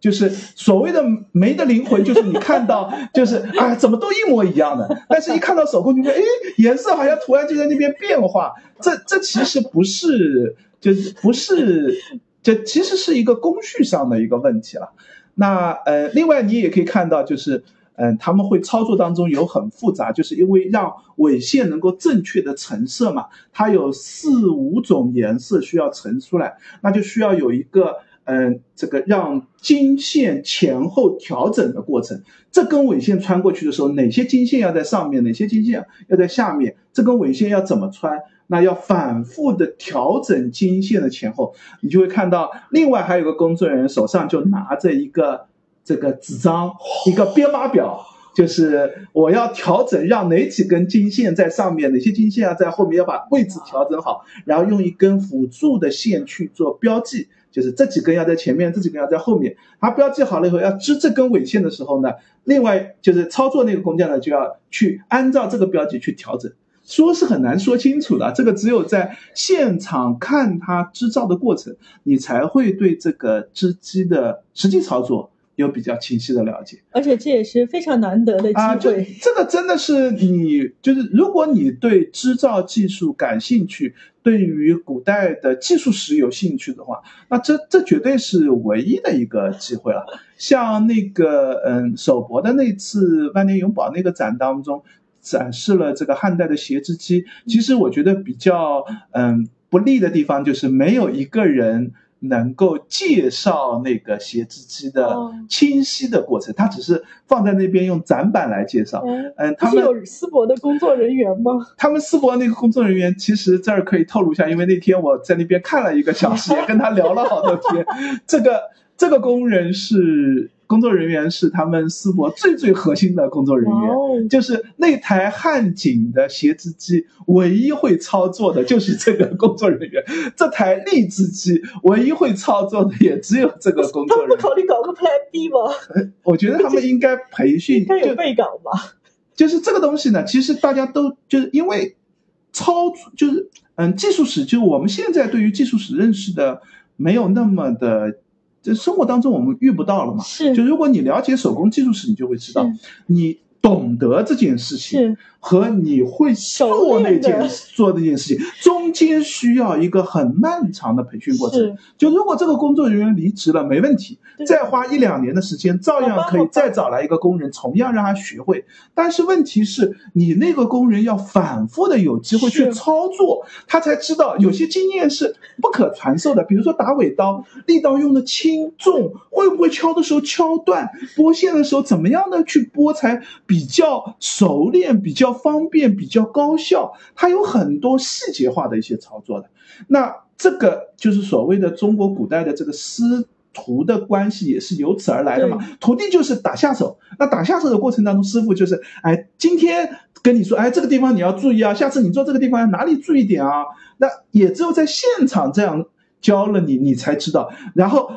就是所谓的没的灵魂，就是你看到 就是啊，怎么都一模一样的，但是一看到手工，你会哎，颜色好像图案就在那边变化，这这其实不是，就是不是，这其实是一个工序上的一个问题了。那呃，另外你也可以看到，就是嗯，他们会操作当中有很复杂，就是因为让纬线能够正确的成色嘛，它有四五种颜色需要成出来，那就需要有一个嗯，这个让经线前后调整的过程。这根纬线穿过去的时候，哪些经线要在上面，哪些经线要在下面？这根纬线要怎么穿？那要反复的调整经线的前后，你就会看到，另外还有个工作人员手上就拿着一个这个纸张，一个编码表，就是我要调整，让哪几根经线在上面，哪些经线要在后面，要把位置调整好，然后用一根辅助的线去做标记，就是这几根要在前面，这几根要在后面。它标记好了以后，要织这根尾线的时候呢，另外就是操作那个工匠呢，就要去按照这个标记去调整。说是很难说清楚的，这个只有在现场看它织造的过程，你才会对这个织机的实际操作有比较清晰的了解。而且这也是非常难得的机啊，这会。这个真的是你，就是如果你对织造技术感兴趣，对于古代的技术史有兴趣的话，那这这绝对是唯一的一个机会了。像那个嗯，首博的那次万年永宝那个展当中，展示了这个汉代的鞋织机。其实我觉得比较嗯不利的地方就是没有一个人。能够介绍那个斜织机的哦清晰的过程，他只是放在那边用展板来介绍。嗯，嗯，他们有丝博的工作人员吗？他们思博那个工作人员，其实这儿可以透露一下，因为那天我在那边看了一个小时，也跟他聊了好多天。这个这个工人是工作人员，是他们思博最最核心的工作人员。哦，就是那台汉景的斜织机，唯一会操作的就是这个工作人员。这台荔枝机，唯一会操作的也只有这个工他们不作人员。考虑搞个 Plan B 吗？我觉得他们应该培训，应该有就备稿吧？就是这个东西呢，其实大家都就是因为操作，就是嗯，技术史，就是我们现在对于技术史认识的没有那么的，这生活当中我们遇不到了嘛。是。就如果你了解手工技术史，你就会知道，你懂得这件事情是和你会做那件做那件事情中间需要一个很漫长的培训过程。就如果这个工作人员离职了，没问题，再花一两年的时间，照样可以再找来一个工人，同样让他学会。但是问题是你那个工人要反复的有机会去操作，他才知道有些经验是不可传授的。比如说打尾刀，力道用的轻重，会不会敲的时候敲断，拨线的时候怎么样的去拨才比较熟练、比较方便、比较高效，它有很多细节化的一些操作的。那这个就是所谓的中国古代的这个师徒的关系，也是由此而来的嘛。徒弟就是打下手，那打下手的过程当中，师傅就是，哎，今天跟你说，哎，这个地方你要注意啊，下次你做这个地方哪里注意点啊？那也只有在现场这样教了你，你才知道。然后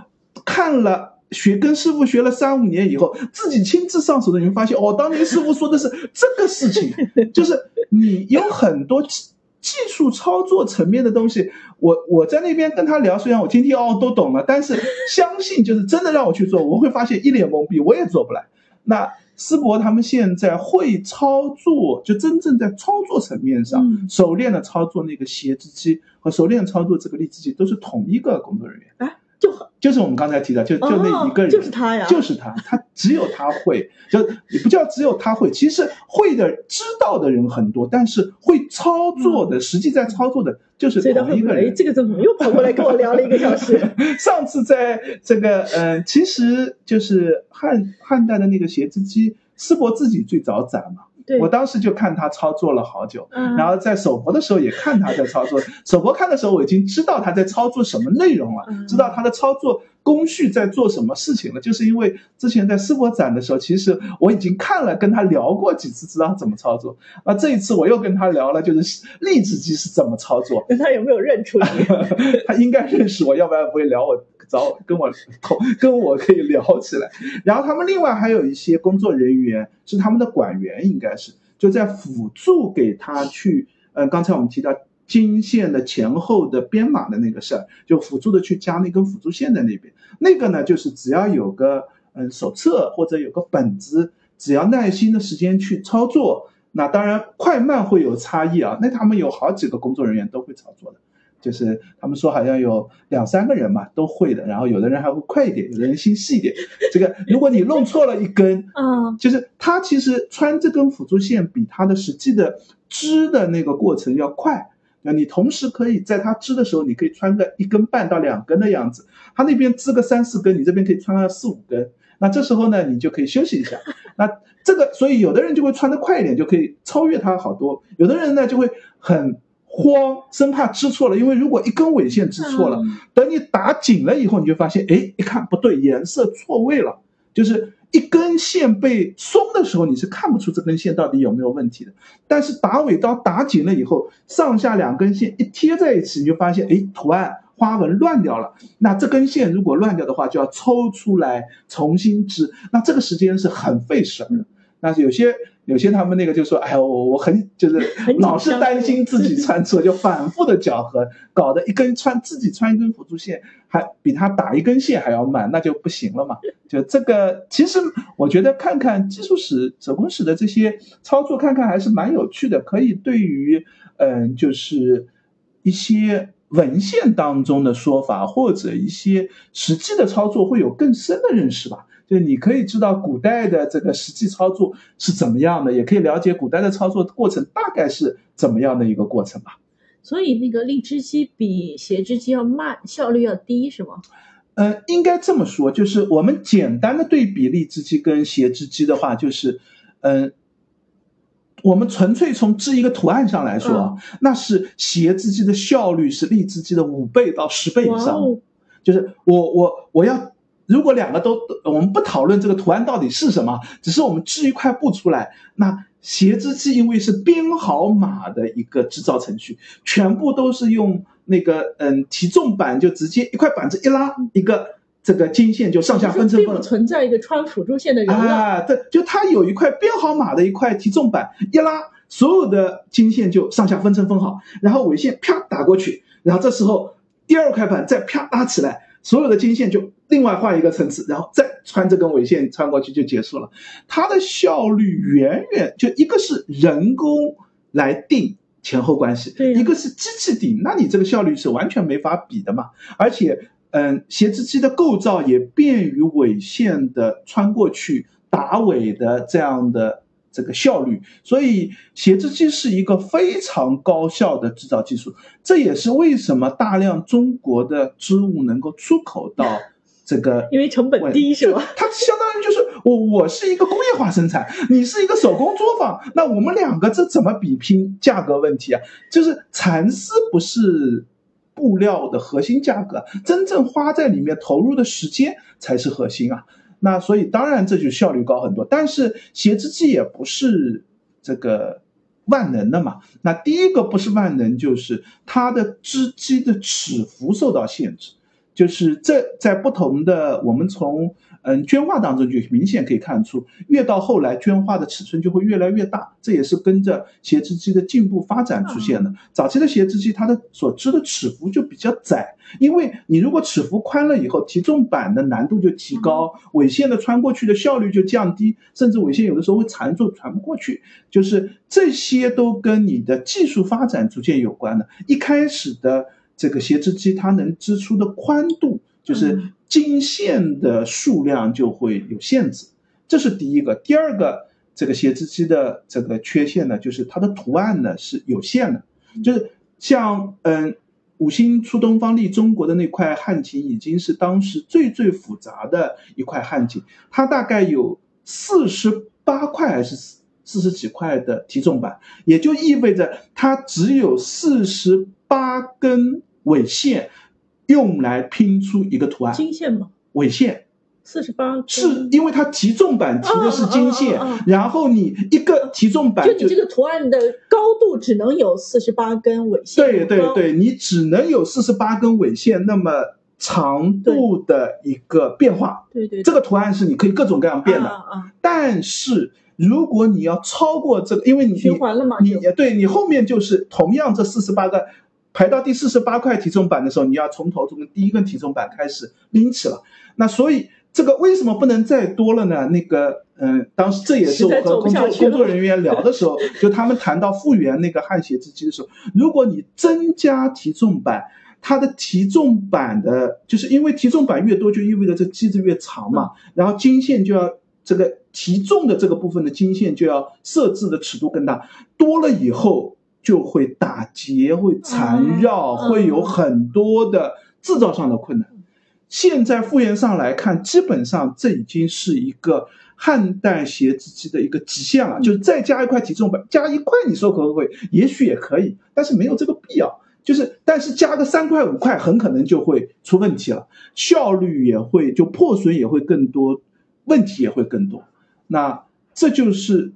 看了。学跟师傅学了三五年以后，自己亲自上手的，你会发现，哦，当年师傅说的是这个事情，就是你有很多技技术操作层面的东西。我我在那边跟他聊，虽然我听听哦都懂了，但是相信就是真的让我去做，我会发现一脸懵逼，我也做不来。那思博他们现在会操作，就真正在操作层面上、嗯熟练的操作那个斜织机和熟练操作这个荔枝机，都是同一个工作人员。哎，就很就是我们刚才提的，就就那一个人，哦就是他呀就是他，他只有他会，就也不叫只有他会，其实会的、知道的人很多，但是会操作的，实际在操作的，就是同一个人。这个怎么又跑过来跟我聊了一个小时？上次在这个，呃，其实就是汉汉代的那个鞋织机，师伯自己最早攒嘛，对，我当时就看他操作了好久，嗯然后在首播的时候也看他在操作。首播看的时候，我已经知道他在操作什么内容了，嗯知道他的操作工序在做什么事情了。就是因为之前在世博展的时候，其实我已经看了，跟他聊过几次，知道他怎么操作。那这一次我又跟他聊了，就是荔枝机是怎么操作。那他有没有认出你？他应该认识我，要不然不会聊我找跟我同 跟我可以聊起来。然后他们另外还有一些工作人员是他们的管员，应该是就在辅助给他去，呃，刚才我们提到经线的前后的编码的那个事儿，就辅助的去加那根辅助线在那边。那个呢，就是只要有个嗯手册或者有个本子，只要耐心的时间去操作。那当然快慢会有差异啊，那他们有好几个工作人员都会操作的。就是他们说好像有两三个人嘛都会的，然后有的人还会快一点，有的人心细一点。这个如果你弄错了一根，啊，就是它其实穿这根辅助线比它的实际的织的那个过程要快。那你同时可以在它织的时候，你可以穿个一根半到两根的样子，它那边织个三四根，你这边可以穿个四五根。那这时候呢，你就可以休息一下。那这个，所以有的人就会穿得快一点，就可以超越它好多；有的人呢就会很慌，生怕织错了，因为如果一根尾线织错了，嗯等你打紧了以后，你就发现，哎，一看不对，颜色错位了，就是一根线被松的时候，你是看不出这根线到底有没有问题的。但是打尾刀打紧了以后，上下两根线一贴在一起，你就发现，哎，图案花纹乱掉了。那这根线如果乱掉的话，就要抽出来重新织，那这个时间是很费神的。那有些有些他们那个就说，哎，我我很就是老是担心自己 穿错，就反复的搅和，搞得一根穿自己穿一根辅助线还比他打一根线还要慢，那就不行了嘛。就这个，其实我觉得看看技术史、手工史的这些操作，看看还是蛮有趣的，可以对于嗯，就是一些文献当中的说法或者一些实际的操作会有更深的认识吧。就你可以知道古代的这个实际操作是怎么样的，也可以了解古代的操作过程大概是怎么样的一个过程吧。所以那个荔枝机比斜枝机要慢，效率要低，是吗？呃，应该这么说，就是我们简单的对比荔枝机跟斜枝机的话，就是，嗯、我们纯粹从织一个图案上来说啊，那是斜织机的效率是荔枝机的五倍到十倍以上。哦，就是我我我要，如果两个都，我们不讨论这个图案到底是什么，只是我们织一块布出来，那斜织机因为是编好码的一个制造程序，全部都是用那个嗯提重板就直接一块板子一拉，一个这个经线就上下分成分并不存在一个穿辅助线的人了。啊，对，就它有一块编好码的一块提重板，一拉，所有的经线就上下分成分好，然后尾线啪打过去，然后这时候第二块板再啪拉起来，所有的经线就另外换一个层次，然后再穿这根纬线穿过去就结束了。它的效率远远就一个是人工来定前后关系，对一个是机器定，那你这个效率是完全没法比的嘛。而且，嗯，斜织机的构造也便于纬线的穿过去打尾的这样的这个效率，所以斜织机是一个非常高效的制造技术。这也是为什么大量中国的织物能够出口到这个因为成本低是吧？它相当于就是我我是一个工业化生产，你是一个手工作坊，那我们两个这怎么比拼价格问题啊？就是蚕丝不是布料的核心价格，真正花在里面投入的时间才是核心啊。那所以当然这就效率高很多，但是斜织机也不是这个万能的嘛。那第一个不是万能，就是它的织机的尺幅受到限制。就是这在不同的，我们从嗯绢画当中就明显可以看出，越到后来绢画的尺寸就会越来越大，这也是跟着斜织机的进步发展出现的。早期的斜织机它的所织的尺幅就比较窄，因为你如果尺幅宽了以后，提重板的难度就提高，纬线的穿过去的效率就降低，甚至纬线有的时候会缠住传不过去，就是这些都跟你的技术发展逐渐有关的。一开始的这个斜织机，它能织出的宽度，就是嗯。经线的数量就会有限制，这是第一个。第二个，这个斜织机的这个缺陷呢，就是它的图案呢是有限的，就是像嗯。五星出东方利中国的那块汉锦已经是当时最最复杂的一块汉锦，它大概有四十八块还是四十几块的提重板，也就意味着它只有四十八根纬线用来拼出一个图案。金线吗？纬线。四十八是因为它提重板提的是金线，然后你一个提重板就你这个图案的高度只能有四十八根纬线，对对，对，你只能有四十八根纬线那么长度的一个变化。对对，这个图案是你可以各种各样变的，啊啊，但是如果你要超过这个，因为你循环了嘛，你对你后面就是同样这四十八个，排到第四十八块体重板的时候，你要从头从第一根体重板开始拎起了。那所以这个为什么不能再多了呢？那个嗯，当时这也是我和工作工作人员聊的时候，就他们谈到复原那个汗血之机的时候，如果你增加体重板。它的体重板的，就是因为体重板越多，就意味着这机子越长嘛，然后经线就要这个体重的这个部分的经线就要设置的尺度更大，多了以后就会打结、会缠绕，嗯会有很多的制造上的困难。现在复原上来看，基本上这已经是一个汉代鞋子机的一个极限了，就是再加一块体重板，加一块，你说可不可以？也许也可以，但是没有这个必要。就是，但是加个三块五块，很可能就会出问题了，效率也会就破损也会更多，问题也会更多。那这就是，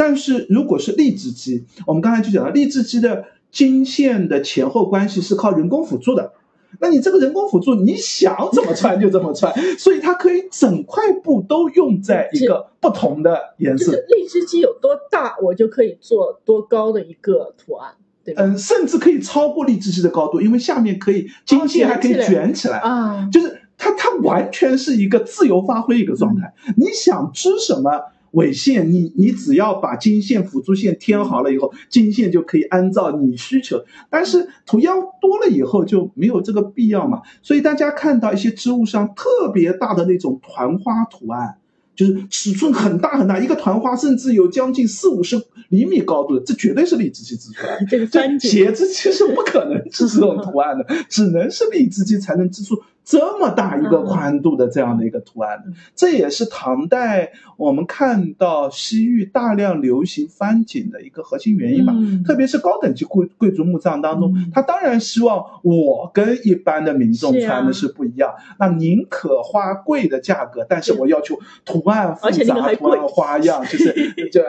但是如果是荔枝机，我们刚才就讲了，荔枝机的经线的前后关系是靠人工辅助的，那你这个人工辅助，你想怎么穿就怎么穿，所以它可以整块布都用在一个不同的颜色。就是荔枝肌有多大，我就可以做多高的一个图案，对吧？嗯，甚至可以超过荔枝肌的高度，因为下面可以经线还可以卷起来，啊，就是它它完全是一个自由发挥一个状态。你想织什么？纬线，你你只要把经线辅助线添好了以后，经线就可以按照你需求。但是图样多了以后就没有这个必要嘛。所以大家看到一些织物上特别大的那种团花图案，就是尺寸很大很大，一个团花甚至有将近四五十厘米高度的，这绝对是荔枝肌织出来的。这个三这鞋子其实不可能织这种图案的，只能是荔枝肌才能织出这么大一个宽度的这样的一个图案的。这也是唐代我们看到西域大量流行翻锦的一个核心原因吧。嗯特别是高等级贵贵族墓葬当中，嗯他当然希望我跟一般的民众穿的是不一样。那宁可花贵的价格，但是我要求图案复而且那个杂、还贵图案花样，就是就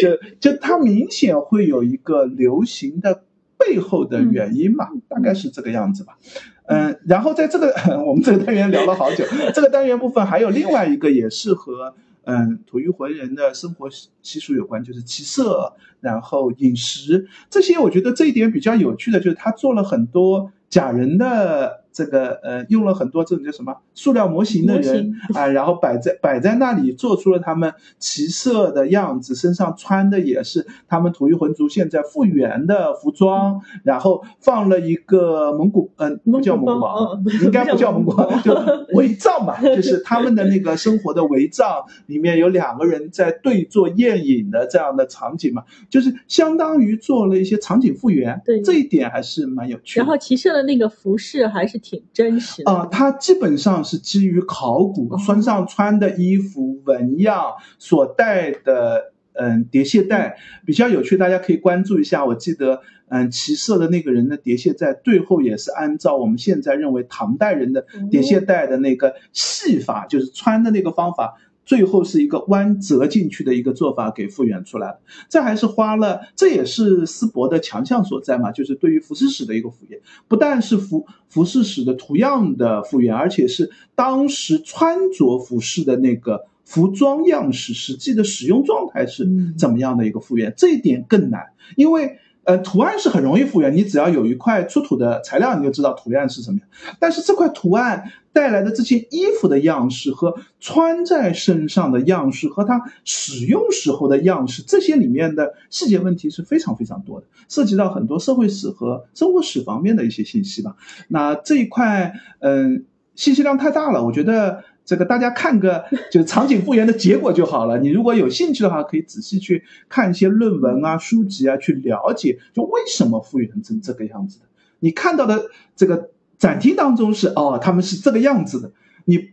就就它明显会有一个流行的背后的原因嘛，大概是这个样子吧。嗯，然后在这个 我们这个单元聊了好久，这个单元部分还有另外一个也是和嗯吐谷浑人的生活习习俗有关，就是骑射，然后饮食这些。我觉得这一点比较有趣的就是他做了很多假人的这个呃，用了很多这种叫什么塑料模型的人型。啊，然后摆在摆在那里，做出了他们骑射的样子，身上穿的也是他们吐谷浑族现在复原的服装，然后放了一个蒙古嗯、不叫蒙古包应该不叫蒙古包，就围帐吧，就是他们的那个生活的围帐里面有两个人在对坐宴饮的这样的场景嘛，就是相当于做了一些场景复原，对。这一点还是蛮有趣的。然后骑射的那个服饰还是挺真实的啊、它基本上是基于考古，哦身上穿的衣服、纹样、所带的嗯叠蟹带比较有趣，大家可以关注一下。我记得嗯骑射的那个人的叠蟹带，最后也是按照我们现在认为唐代人的叠蟹带的那个系法，就是穿的那个方法。最后是一个弯折进去的一个做法给复原出来了，这还是花了，这也是丝帛的强项所在嘛，就是对于服饰史的一个复原，不但是服服饰史的图样的复原，而且是当时穿着服饰的那个服装样式实际的使用状态是嗯。怎么样的一个复原，这一点更难，因为。呃，图案是很容易复原，你只要有一块出土的材料，你就知道图案是什么样。但是这块图案带来的这些衣服的样式和穿在身上的样式和它使用时候的样式，这些里面的细节问题是非常非常多的，涉及到很多社会史和生活史方面的一些信息吧。那这一块，嗯，信息量太大了，我觉得。这个大家看个 就是场景复原的结果就好了。你如果有兴趣的话，可以仔细去看一些论文啊、书籍啊，去了解就为什么复原成这个样子的。你看到的这个展厅当中是哦，他们是这个样子的，你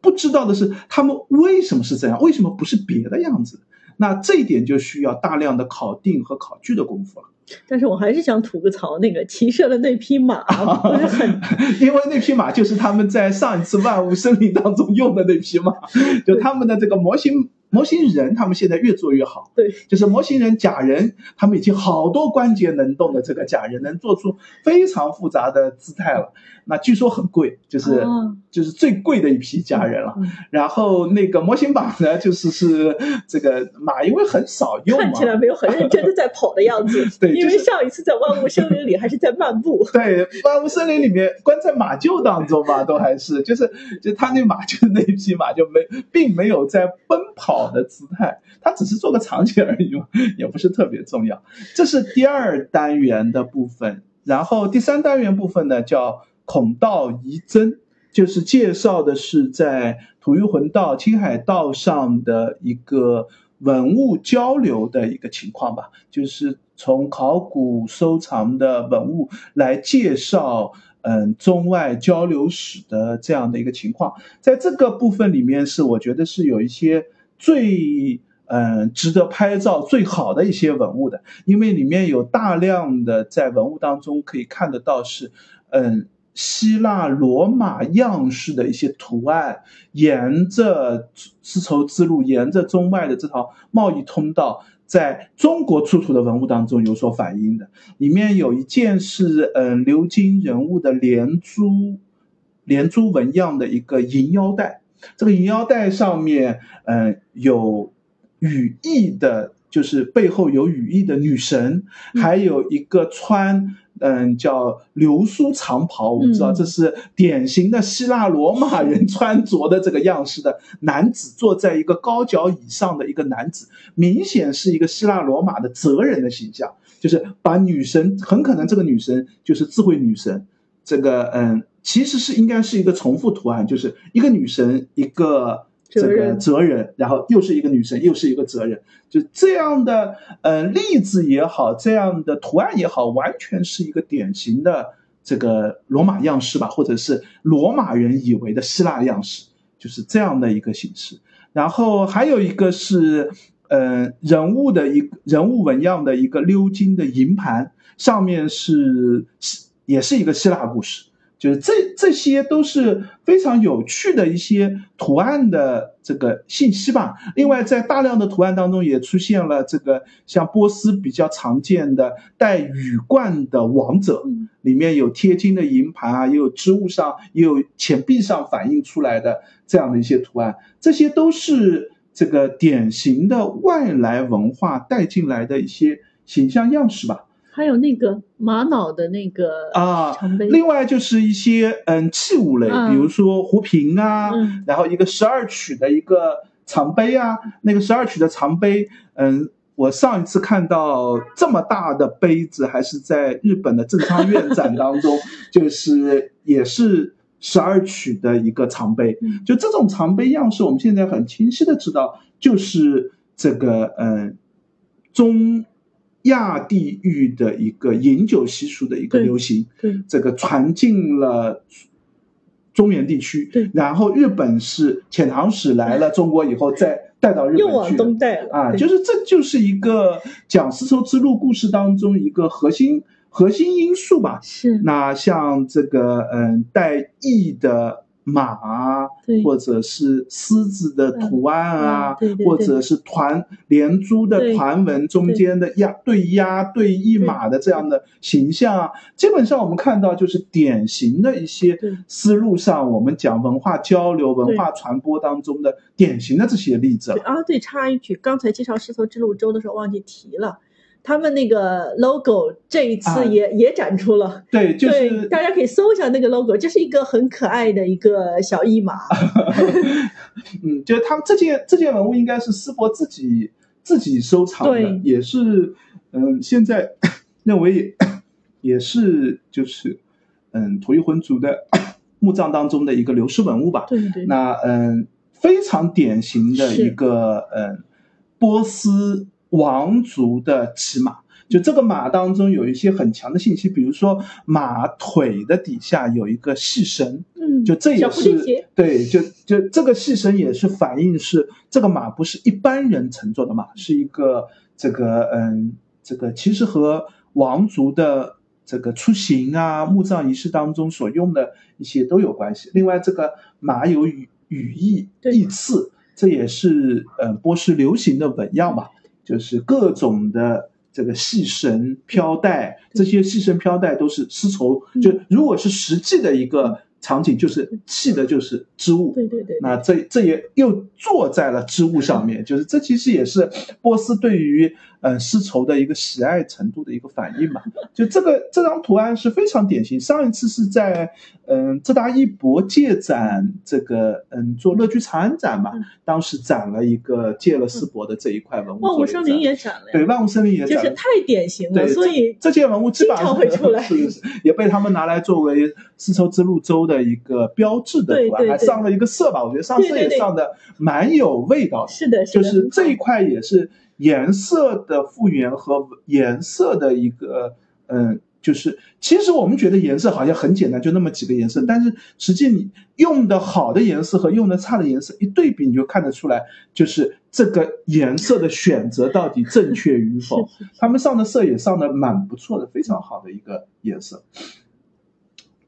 不知道的是他们为什么是这样，为什么不是别的样子的？那这一点就需要大量的考定和考据的功夫了。但是我还是想吐个槽，那个骑射的那匹马 不是很 因为那匹马就是他们在上一次万物生灵当中用的那匹马，就他们的这个模型模型人，他们现在越做越好。对，就是模型人假人，他们已经好多关节能动的这个假人，能做出非常复杂的姿态了。那据说很贵，就是、哦就是最贵的一批家人了。嗯然后那个模型马呢，就是是这个马，因为很少用，看起来没有很认真的在跑的样子，对因为上一次在万物森林里还是在漫步。对，万物森林里面关在马厩当中嘛，都还是就是就他那马就是那一匹马就没并没有在奔跑的姿态，它只是做个场景而已嘛，也不是特别重要。这是第二单元的部分，然后第三单元部分呢叫孔道遗珍，就是介绍的是在吐谷浑道、青海道上的一个文物交流的一个情况吧，就是从考古收藏的文物来介绍。嗯，中外交流史的这样的一个情况，在这个部分里面是我觉得是有一些最嗯值得拍照最好的一些文物的，因为里面有大量的在文物当中可以看得到是嗯希腊罗马样式的一些图案，沿着丝绸之路，沿着中外的这条贸易通道。在中国出土的文物当中有所反映的。里面有一件是嗯鎏金人物的连珠连珠纹样的一个银腰带，这个银腰带上面嗯有羽翼的。就是背后有羽翼的女神，还有一个穿嗯叫流苏长袍，我们知道这是典型的希腊罗马人穿着的这个样式的男子，坐在一个高脚椅上的一个男子，明显是一个希腊罗马的哲人的形象，就是把女神很可能这个女神就是智慧女神，这个嗯其实是应该是一个重复图案，就是一个女神一个。这个哲人，然后又是一个女神，又是一个哲人，就这样的呃例子也好，这样的图案也好，完全是一个典型的这个罗马样式吧，或者是罗马人以为的希腊样式，就是这样的一个形式。然后还有一个是呃人物的一人物纹样的一个鎏金的银盘，上面是也是一个希腊故事。就是这这些都是非常有趣的一些图案的这个信息吧。另外，在大量的图案当中也出现了这个像波斯比较常见的带羽冠的王者，里面有贴金的银盘啊，也有织物上也有钱币上反映出来的这样的一些图案，这些都是这个典型的外来文化带进来的一些形象样式吧。还有那个玛瑙的那个啊，另外就是一些嗯器物类，比如说壶瓶啊，然后一个十二曲的一个长杯啊，那个十二曲的长杯，嗯，我上一次看到这么大的杯子还是在日本的正仓院展当中，就是也是十二曲的一个长杯，就这种长杯样式，我们现在很清晰的知道，就是这个嗯中。亚地域的一个饮酒习俗的一个流行，对。这个传进了中原地区，对，然后日本是遣唐使来了中国以后再带到日本去，又往东带了啊，就是这就是一个讲丝绸之路故事当中一个核心核心因素吧。是，那像这个嗯带翼的。马啊，或者是狮子的图案啊，或者是团连珠的团纹中间的压对压对一马的这样的形象啊，基本上我们看到就是典型的一些思路上，我们讲文化交流、文化传播当中的典型的这些例子。啊，对，插一句，刚才介绍丝绸之路周的时候忘记提了。他们那个 logo 这一次也也展出了，对，就是大家可以搜一下那个 logo，就是一个很可爱的一个小翼马。嗯，就是他们这件这件文物应该是师伯自己自己收藏的，也是嗯，现在认为也也是就是嗯，吐谷浑族的 墓葬当中的一个流失文物吧。对对。那嗯，非常典型的一个嗯，波斯。王族的骑马，就这个马当中有一些很强的信息，比如说马腿的底下有一个细绳，嗯，就这也是对，就就这个细绳也是反映是这个马不是一般人乘坐的马，是一个这个嗯，这个其实和王族的这个出行啊、墓葬仪式当中所用的一些都有关系。另外，这个马有羽羽翼翼刺，这也是嗯波斯流行的纹样吧。就是各种的这个细绳飘带，这些细绳飘带都是丝绸。就如果是实际的一个场景，就是系的就是织物。对对对。那这这也又坐在了织物上面，就是这其实也是波斯对于。嗯，丝绸的一个喜爱程度的一个反应嘛，就这个这张图案是非常典型。上一次是在嗯浙大艺博借展这个嗯做乐居长安展嘛，当时展了一个借了丝博的这一块文物。万物生灵也展了。对，万物生灵也展。就是太典型了，所以这件文物基本上会出来，是也被他们拿来作为丝绸之路周的一个标志的图案，还上了一个色吧？我觉得上色也上的蛮有味道是的。是的，就是这一块也是。颜色的复原和颜色的一个，嗯，就是其实我们觉得颜色好像很简单，就那么几个颜色，但是实际你用的好的颜色和用的差的颜色一对比，你就看得出来，就是这个颜色的选择到底正确与否。他们上的色也上的蛮不错的，非常好的一个颜色。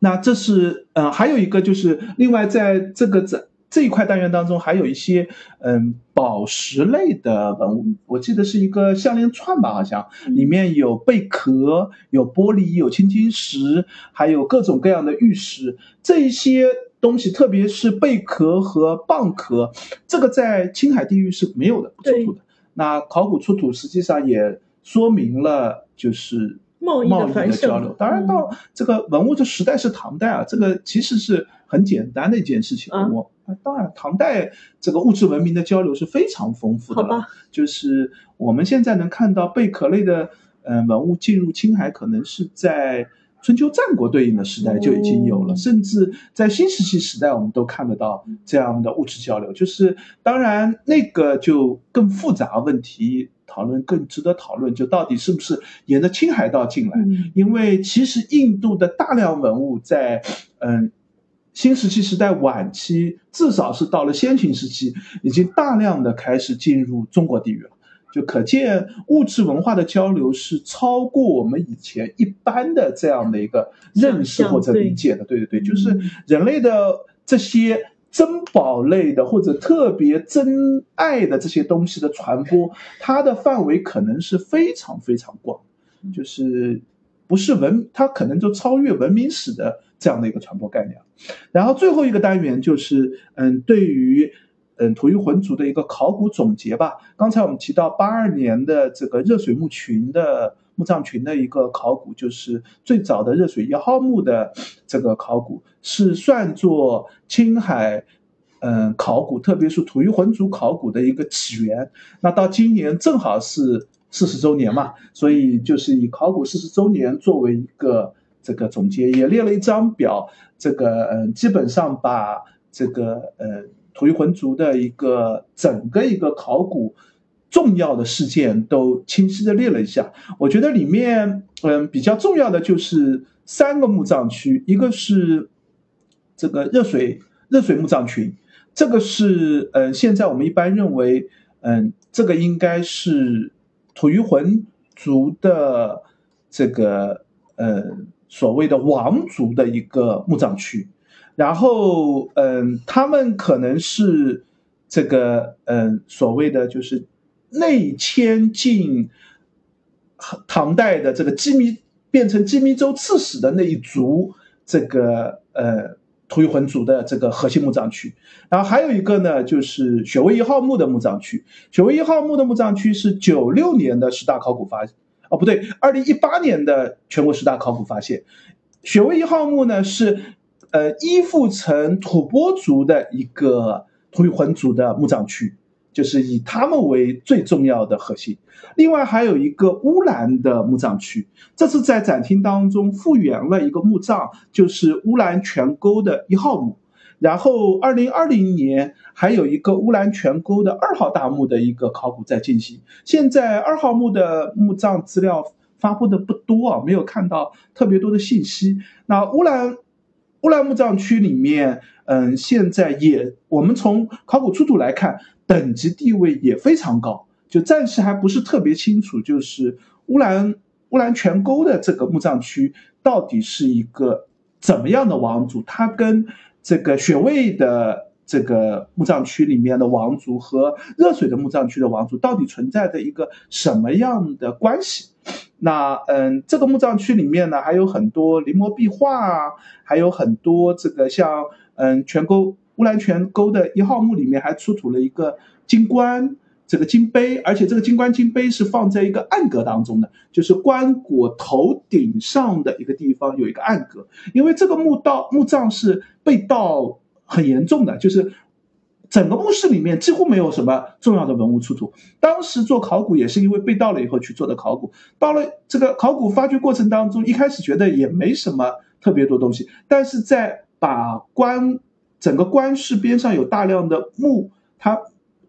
那这是，嗯，还有一个就是另外在这个展。这一块单元当中还有一些嗯宝石类的文物，我记得是一个项链串吧，好像里面有贝壳、有玻璃、有青金石，还有各种各样的玉石。这一些东西，特别是贝壳和蚌壳，这个在青海地域是没有的，不出土的。那考古出土实际上也说明了就是贸易的交流。当然，到这个文物的时代是唐代啊，这个其实是很简单的一件事情。我当然，唐代这个物质文明的交流是非常丰富的。好吧，就是我们现在能看到贝壳类的嗯文物进入青海，可能是在。春秋战国对应的时代就已经有了，甚至在新石器时代，我们都看得到这样的物质交流。就是当然那个就更复杂问题讨论更值得讨论，就到底是不是沿着青海道进来？因为其实印度的大量文物在嗯新石器时代晚期，至少是到了先秦时期，已经大量的开始进入中国地域了。就可见物质文化的交流是超过我们以前一般的这样的一个认识或者理解的。对对对，就是人类的这些珍宝类的或者特别珍爱的这些东西的传播，它的范围可能是非常非常广，就是不是文，它可能就超越文明史的这样的一个传播概念。然后最后一个单元就是，嗯，对于。嗯，吐谷浑族的一个考古总结吧。刚才我们提到八二年的这个热水墓群的墓葬群的一个考古，就是最早的热水一号墓的这个考古，是算作青海嗯考古，特别是吐谷浑族考古的一个起源。那到今年正好是四十周年嘛，所以就是以考古四十周年作为一个这个总结，也列了一张表，这个嗯基本上把这个呃。吐谷浑族的一个整个一个考古重要的事件都清晰的列了一下，我觉得里面嗯比较重要的就是三个墓葬区，一个是这个热水热水墓葬群，这个是嗯现在我们一般认为嗯这个应该是吐谷浑族的这个呃所谓的王族的一个墓葬区。然后，嗯，他们可能是这个，嗯，所谓的就是内迁进唐代的这个鸡弥变成鸡弥州刺史的那一族，这个呃吐谷浑族的这个核心墓葬区。然后还有一个呢，就是雪卫一号墓的墓葬区。雪卫一号墓的墓葬区是九六年的十大考古发现，哦不对，二零一八年的全国十大考古发现。雪卫一号墓呢是。呃，依附成吐蕃族的一个吐谷浑族的墓葬区，就是以他们为最重要的核心。另外还有一个乌兰的墓葬区，这次在展厅当中复原了一个墓葬，就是乌兰泉沟的一号墓。然后，二零二零年还有一个乌兰泉沟的二号大墓的一个考古在进行。现在二号墓的墓葬资料发布的不多啊，没有看到特别多的信息。那乌兰。乌兰墓葬区里面，嗯，现在也，我们从考古出土来看，等级地位也非常高，就暂时还不是特别清楚，就是乌兰乌兰泉沟的这个墓葬区到底是一个怎么样的王族，它跟这个血卫的这个墓葬区里面的王族和热水的墓葬区的王族到底存在着一个什么样的关系？那嗯，这个墓葬区里面呢，还有很多临摹壁画啊，还有很多这个像嗯泉沟乌兰泉沟的一号墓里面还出土了一个金棺，这个金杯，而且这个金棺金杯是放在一个暗格当中的，就是棺椁头顶上的一个地方有一个暗格，因为这个墓道墓葬是被盗很严重的，就是。整个墓室里面几乎没有什么重要的文物出土。当时做考古也是因为被盗了以后去做的考古。到了这个考古发掘过程当中，一开始觉得也没什么特别多东西，但是在把棺整个棺室边上有大量的木，它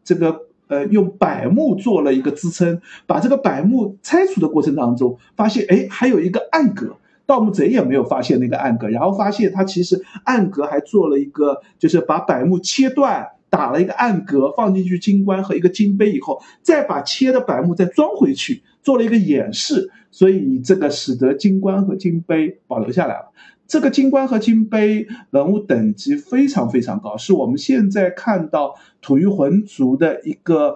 这个呃用柏木做了一个支撑，把这个柏木拆除的过程当中，发现哎还有一个暗格。盗墓贼也没有发现那个暗格，然后发现它其实暗格还做了一个，就是把柏木切断。打了一个暗格，放进去金棺和一个金杯以后，再把切的柏木再装回去，做了一个掩饰，所以这个使得金棺和金杯保留下来了。这个金冠和金杯文物等级非常非常高，是我们现在看到吐谷浑族的一个，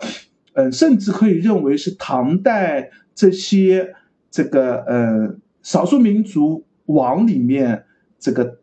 嗯，甚至可以认为是唐代这些这个呃少数民族王里面这个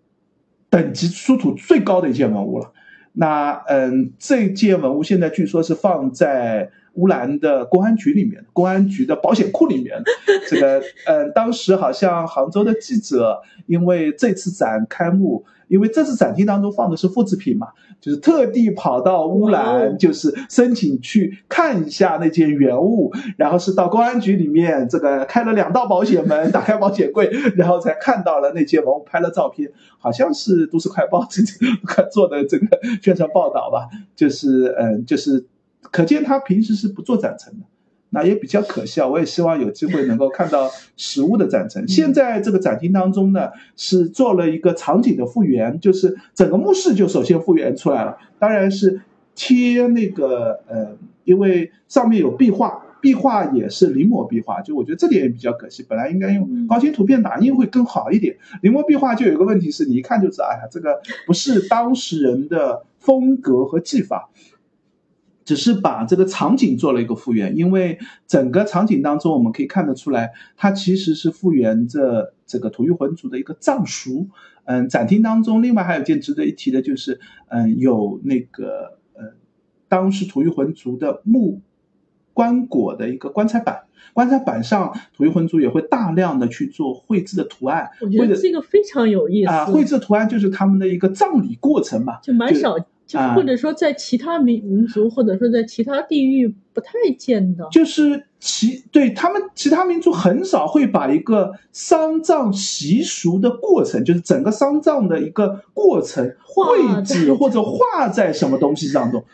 等级出土最高的一件文物了。那嗯，这件文物现在据说是放在。乌兰的公安局里面，公安局的保险库里面，这个，嗯，当时好像杭州的记者，因为这次展开幕，因为这次展厅当中放的是复制品嘛，就是特地跑到乌兰，就是申请去看一下那件原物，然后是到公安局里面，这个开了两道保险门，打开保险柜，然后才看到了那件文物，拍了照片，好像是都市快报这 做的这个宣传报道吧，就是，嗯，就是。可见他平时是不做展陈的，那也比较可笑。我也希望有机会能够看到实物的展陈。现在这个展厅当中呢，是做了一个场景的复原，就是整个墓室就首先复原出来了。当然是贴那个呃，因为上面有壁画，壁画也是临摹壁画，就我觉得这点也比较可惜。本来应该用高清图片打印会更好一点。临摹壁画就有一个问题是，你一看就知道，哎呀，这个不是当时人的风格和技法。只是把这个场景做了一个复原，因为整个场景当中我们可以看得出来，它其实是复原着这个吐谷浑族的一个葬俗。嗯，展厅当中另外还有一件值得一提的就是，嗯，有那个呃，当时吐谷浑族的木棺椁的一个棺材板，棺材板上吐谷浑族也会大量的去做绘制的图案。我觉得这个非常有意思啊，绘制图案就是他们的一个葬礼过程嘛，就蛮少。就或者说，在其他民民族，或者说在其他地域不太见到，就是其对他们其他民族很少会把一个丧葬习俗的过程，就是整个丧葬的一个过程绘制或者画在什么东西当中。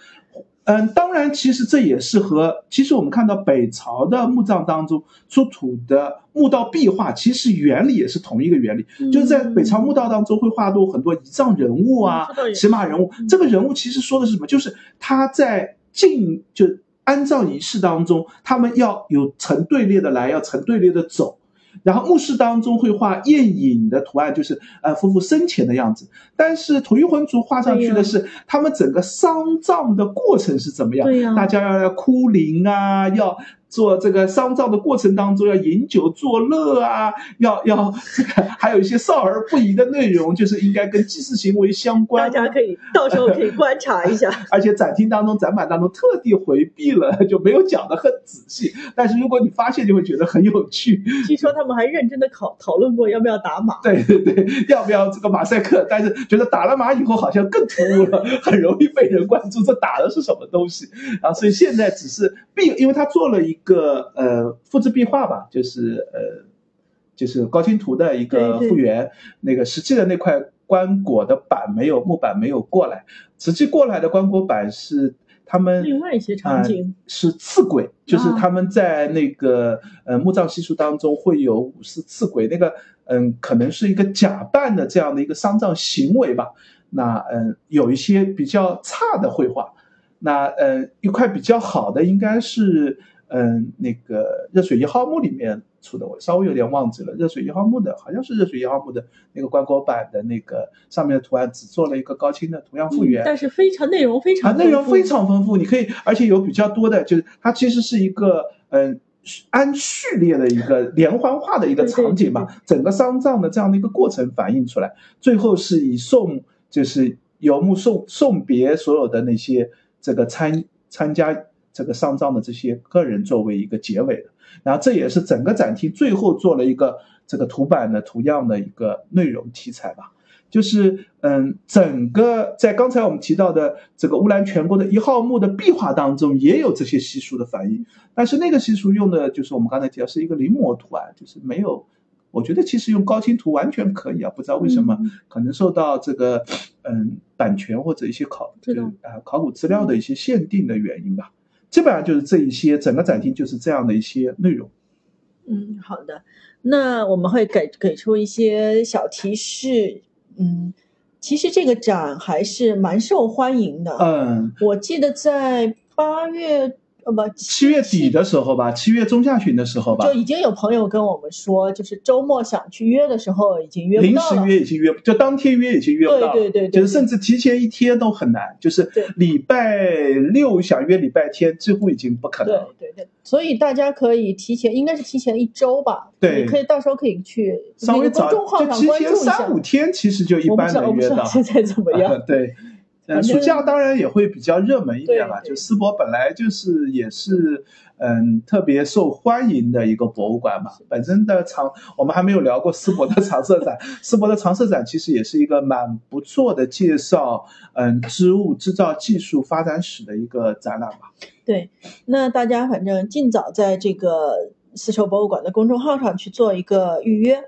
嗯，当然，其实这也是和其实我们看到北朝的墓葬当中出土的墓道壁画，其实原理也是同一个原理，就是在北朝墓道当中会画入很多仪仗人物啊、骑马人物。这个人物其实说的是什么？就是他在进就安葬仪式当中，他们要有成队列的来，要成队列的走。然后墓室当中会画宴饮的图案，就是呃夫妇生前的样子。但是吐谷浑族画上去的是他们整个丧葬的过程是怎么样？大家要要哭灵啊，要。做这个丧葬的过程当中，要饮酒作乐啊，要要这个，还有一些少儿不宜的内容，就是应该跟祭祀行为相关。大家可以到时候可以观察一下。而且展厅当中、展板当中特地回避了，就没有讲的很仔细。但是如果你发现，就会觉得很有趣。据说他们还认真的考讨论过要不要打码。对对对，要不要这个马赛克？但是觉得打了码以后好像更突兀了，很容易被人关注。这打的是什么东西？然后所以现在只是并，因为他做了一。个呃复制壁画吧，就是呃就是高清图的一个复原，那个实际的那块棺椁的板没有木板没有过来，实际过来的棺椁板是他们另外一些场景是刺轨，就是他们在那个呃墓葬习俗当中会有武士刺轨，那个嗯可能是一个假扮的这样的一个丧葬行为吧，那嗯有一些比较差的绘画，那嗯一块比较好的应该是。嗯，那个热水一号墓里面出的，我稍微有点忘记了。热水一号墓的，好像是热水一号墓的那个棺椁板的那个上面的图案，只做了一个高清的图样复原，但是非常内容非常啊，内容非常丰富。你可以，而且有比较多的，就是它其实是一个嗯按序列的一个连环画的一个场景嘛，整个丧葬的这样的一个过程反映出来，最后是以送就是游牧送送别所有的那些这个参参加。这个丧葬的这些个人作为一个结尾的，然后这也是整个展厅最后做了一个这个图版的图样的一个内容题材吧，就是嗯，整个在刚才我们提到的这个乌兰全国的一号墓的壁画当中也有这些习俗的反映，但是那个习俗用的就是我们刚才提到是一个临摹图案，就是没有，我觉得其实用高清图完全可以啊，不知道为什么可能受到这个嗯版权或者一些考就啊考古资料的一些限定的原因吧。基本上就是这一些，整个展厅就是这样的一些内容。嗯，好的，那我们会给给出一些小提示。嗯，其实这个展还是蛮受欢迎的。嗯，我记得在八月呃不七月底的时候吧，七月中下旬的时候吧就，已经有朋友跟我们说，就是周末想去约的时候已经约不到临时。约已经约，就当天约已经约不到了，对对对对就是甚至提前一天都很难，就是礼拜六想约礼拜天，几乎已经不可能对。对对，所以大家可以提前，应该是提前一周吧。对你可以到时候可以去稍微早那个公众号就提上关注一下前三。五天，其实就一般能约到。现在怎么样？对，呃，暑假当然也会比较热门一点了。就世博本来就是也是嗯特别受欢迎的一个博物馆嘛。本身的常我们还没有聊过世博的常设展，世博的常设展其实也是一个蛮不错的介绍嗯织物制造技术发展史的一个展览吧。对，那大家反正尽早在这个丝绸博物馆的公众号上去做一个预约。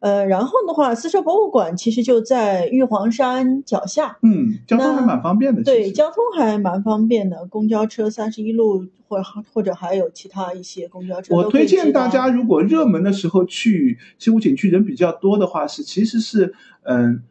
呃，然后的话，丝绸博物馆其实就在玉皇山脚下，嗯，交通还蛮方便的。对，交通还蛮方便的，公交车三十一路或或者还有其他一些公交车我推荐大家，如果热门的时候去西湖景区人比较多的话，是其实是嗯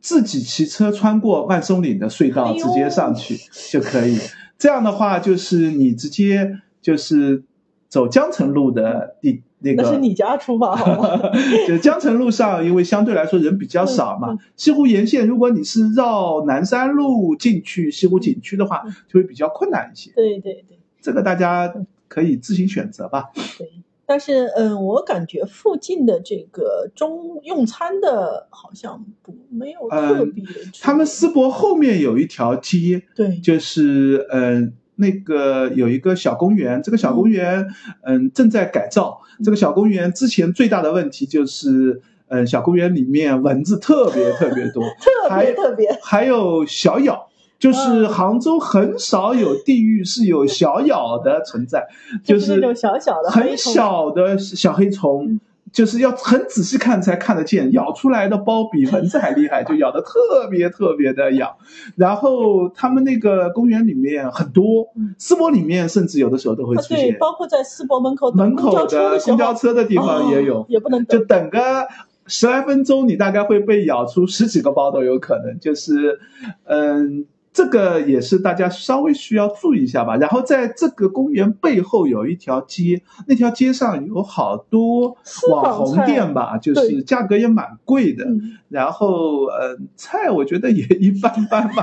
自己骑车穿过万松岭的隧道直接上去就可以。这样的话，就是你直接就是走江城路的地那个。那是你家出发好吗？就是江城路上，因为相对来说人比较少嘛。西湖沿线，如果你是绕南山路进去西湖景区的话嗯，就会比较困难一些。对对对这个大家可以自行选择吧。对。但是，嗯，我感觉附近的这个中用餐的，好像不没有特嗯别。他们思博后面有一条街，对就是嗯、那个有一个小公园，这个小公园嗯。正在改造。这个小公园之前最大的问题就是，嗯，小公园里面蚊子特别特别多，特还别特别，还有小咬。就是嗯。杭州很少有地域是有小咬的存在，就是那种小小的很小的小黑虫。嗯，就是要很仔细看才看得见，咬出来的包比蚊子还厉害，就咬得特别特别的痒。然后他们那个公园里面很多嗯，世博里面甚至有的时候都会出现，包括在世博门口等门口的，公交车的地方也有哦，也不能就。等个十来分钟，你大概会被咬出十几个包都有可能。就是，嗯，这个也是大家稍微需要注意一下吧。然后在这个公园背后有一条街，那条街上有好多网红店吧，就是价格也蛮贵的。嗯，然后，嗯，菜我觉得也一般般吧。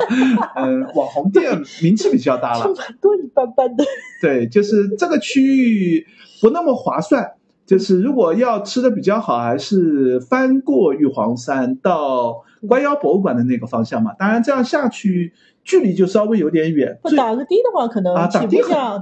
嗯，网红店名气比较大了就。蛮多一般般的。对，就是这个区域不那么划算。就是如果要吃的比较好，还是翻过玉皇山到关妖博物馆的那个方向嘛。当然，这样下去距离就稍微有点远。打个的的话，可能啊，打的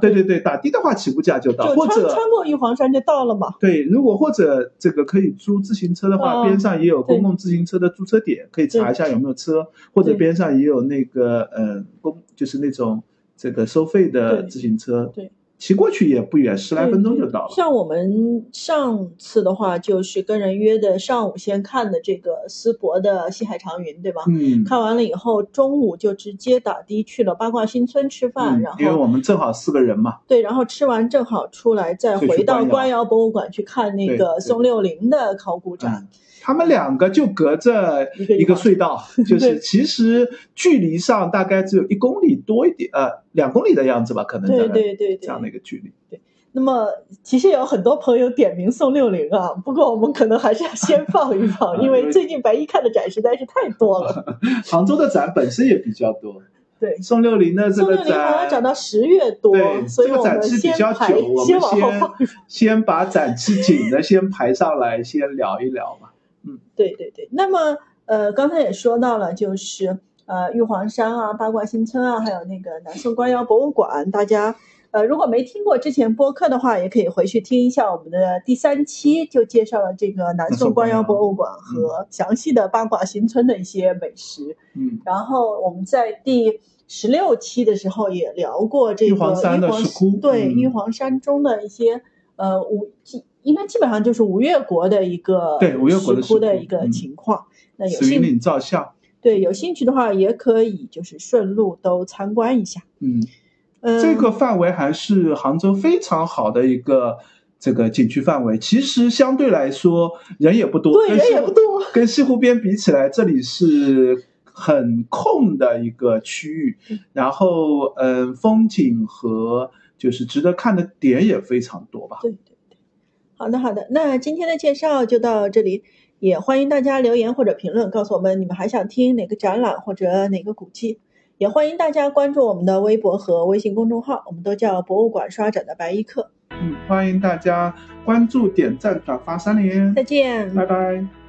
对。对对，打的的话起步价就到，或者穿过玉皇山就到了嘛。对，如果或者这个可以租自行车的话，哦边上也有公共自行车的租车点，可以查一下有没有车，或者边上也有那个呃公就是那种这个收费的自行车，对，骑过去也不远，十来分钟就到了。像我们上次的话，就是跟人约的上午先看的这个思博的西海长云，对吧？嗯，看完了以后，中午就直接打的去了八卦新村吃饭，嗯然后因为我们正好四个人嘛，对，然后吃完正好出来，再回到官窑博物馆去看那个宋六龄的考古展嗯。，他们两个就隔着一个隧道，就是其实距离上大概只有一公里多一点，呃，两公里的样子吧，可能对对对这样的。一个距离。对那么其实有很多朋友点名宋六龄啊，不过我们可能还是要先放一放，因为最近白衣看的展实在是太多了。杭州的展本身也比较多，对，宋六龄的这个宋六龄好像展展到十月多，对，所以这个展我们期比较先排久，我先们往后放。先先把展期紧的先排上来，先聊一聊吧。对对对，那么呃，刚才也说到了，就是呃，玉皇山啊、八卦新村啊，还有那个南宋官窑博物馆，大家呃，如果没听过之前播客的话，也可以回去听一下我们的第三期，就介绍了这个南宋官窑博物馆和详细的八卦新村的一些美食。嗯，然后我们在第十六期的时候也聊过这个玉皇山的石窟对、嗯玉皇山中的一些呃五基应该基本上就是吴越国的一个对吴越国的石窟的一个嗯情况。那有兴紫云岭照相，对有兴趣的话，也可以就是顺路都参观一下。嗯，嗯，这个范围还是杭州非常好的一个这个景区范围。其实相对来说人也不多，对人也不多，跟西湖边比起来，这里是很空的一个区域嗯。然后，嗯，风景和就是值得看的点也非常多吧。对对对，好的好的，那今天的介绍就到这里，也欢迎大家留言或者评论告诉我们你们还想听哪个展览或者哪个古迹，也欢迎大家关注我们的微博和微信公众号，我们都叫博物馆刷展的白衣客。嗯，欢迎大家关注、点赞、转发三连，再见，拜拜。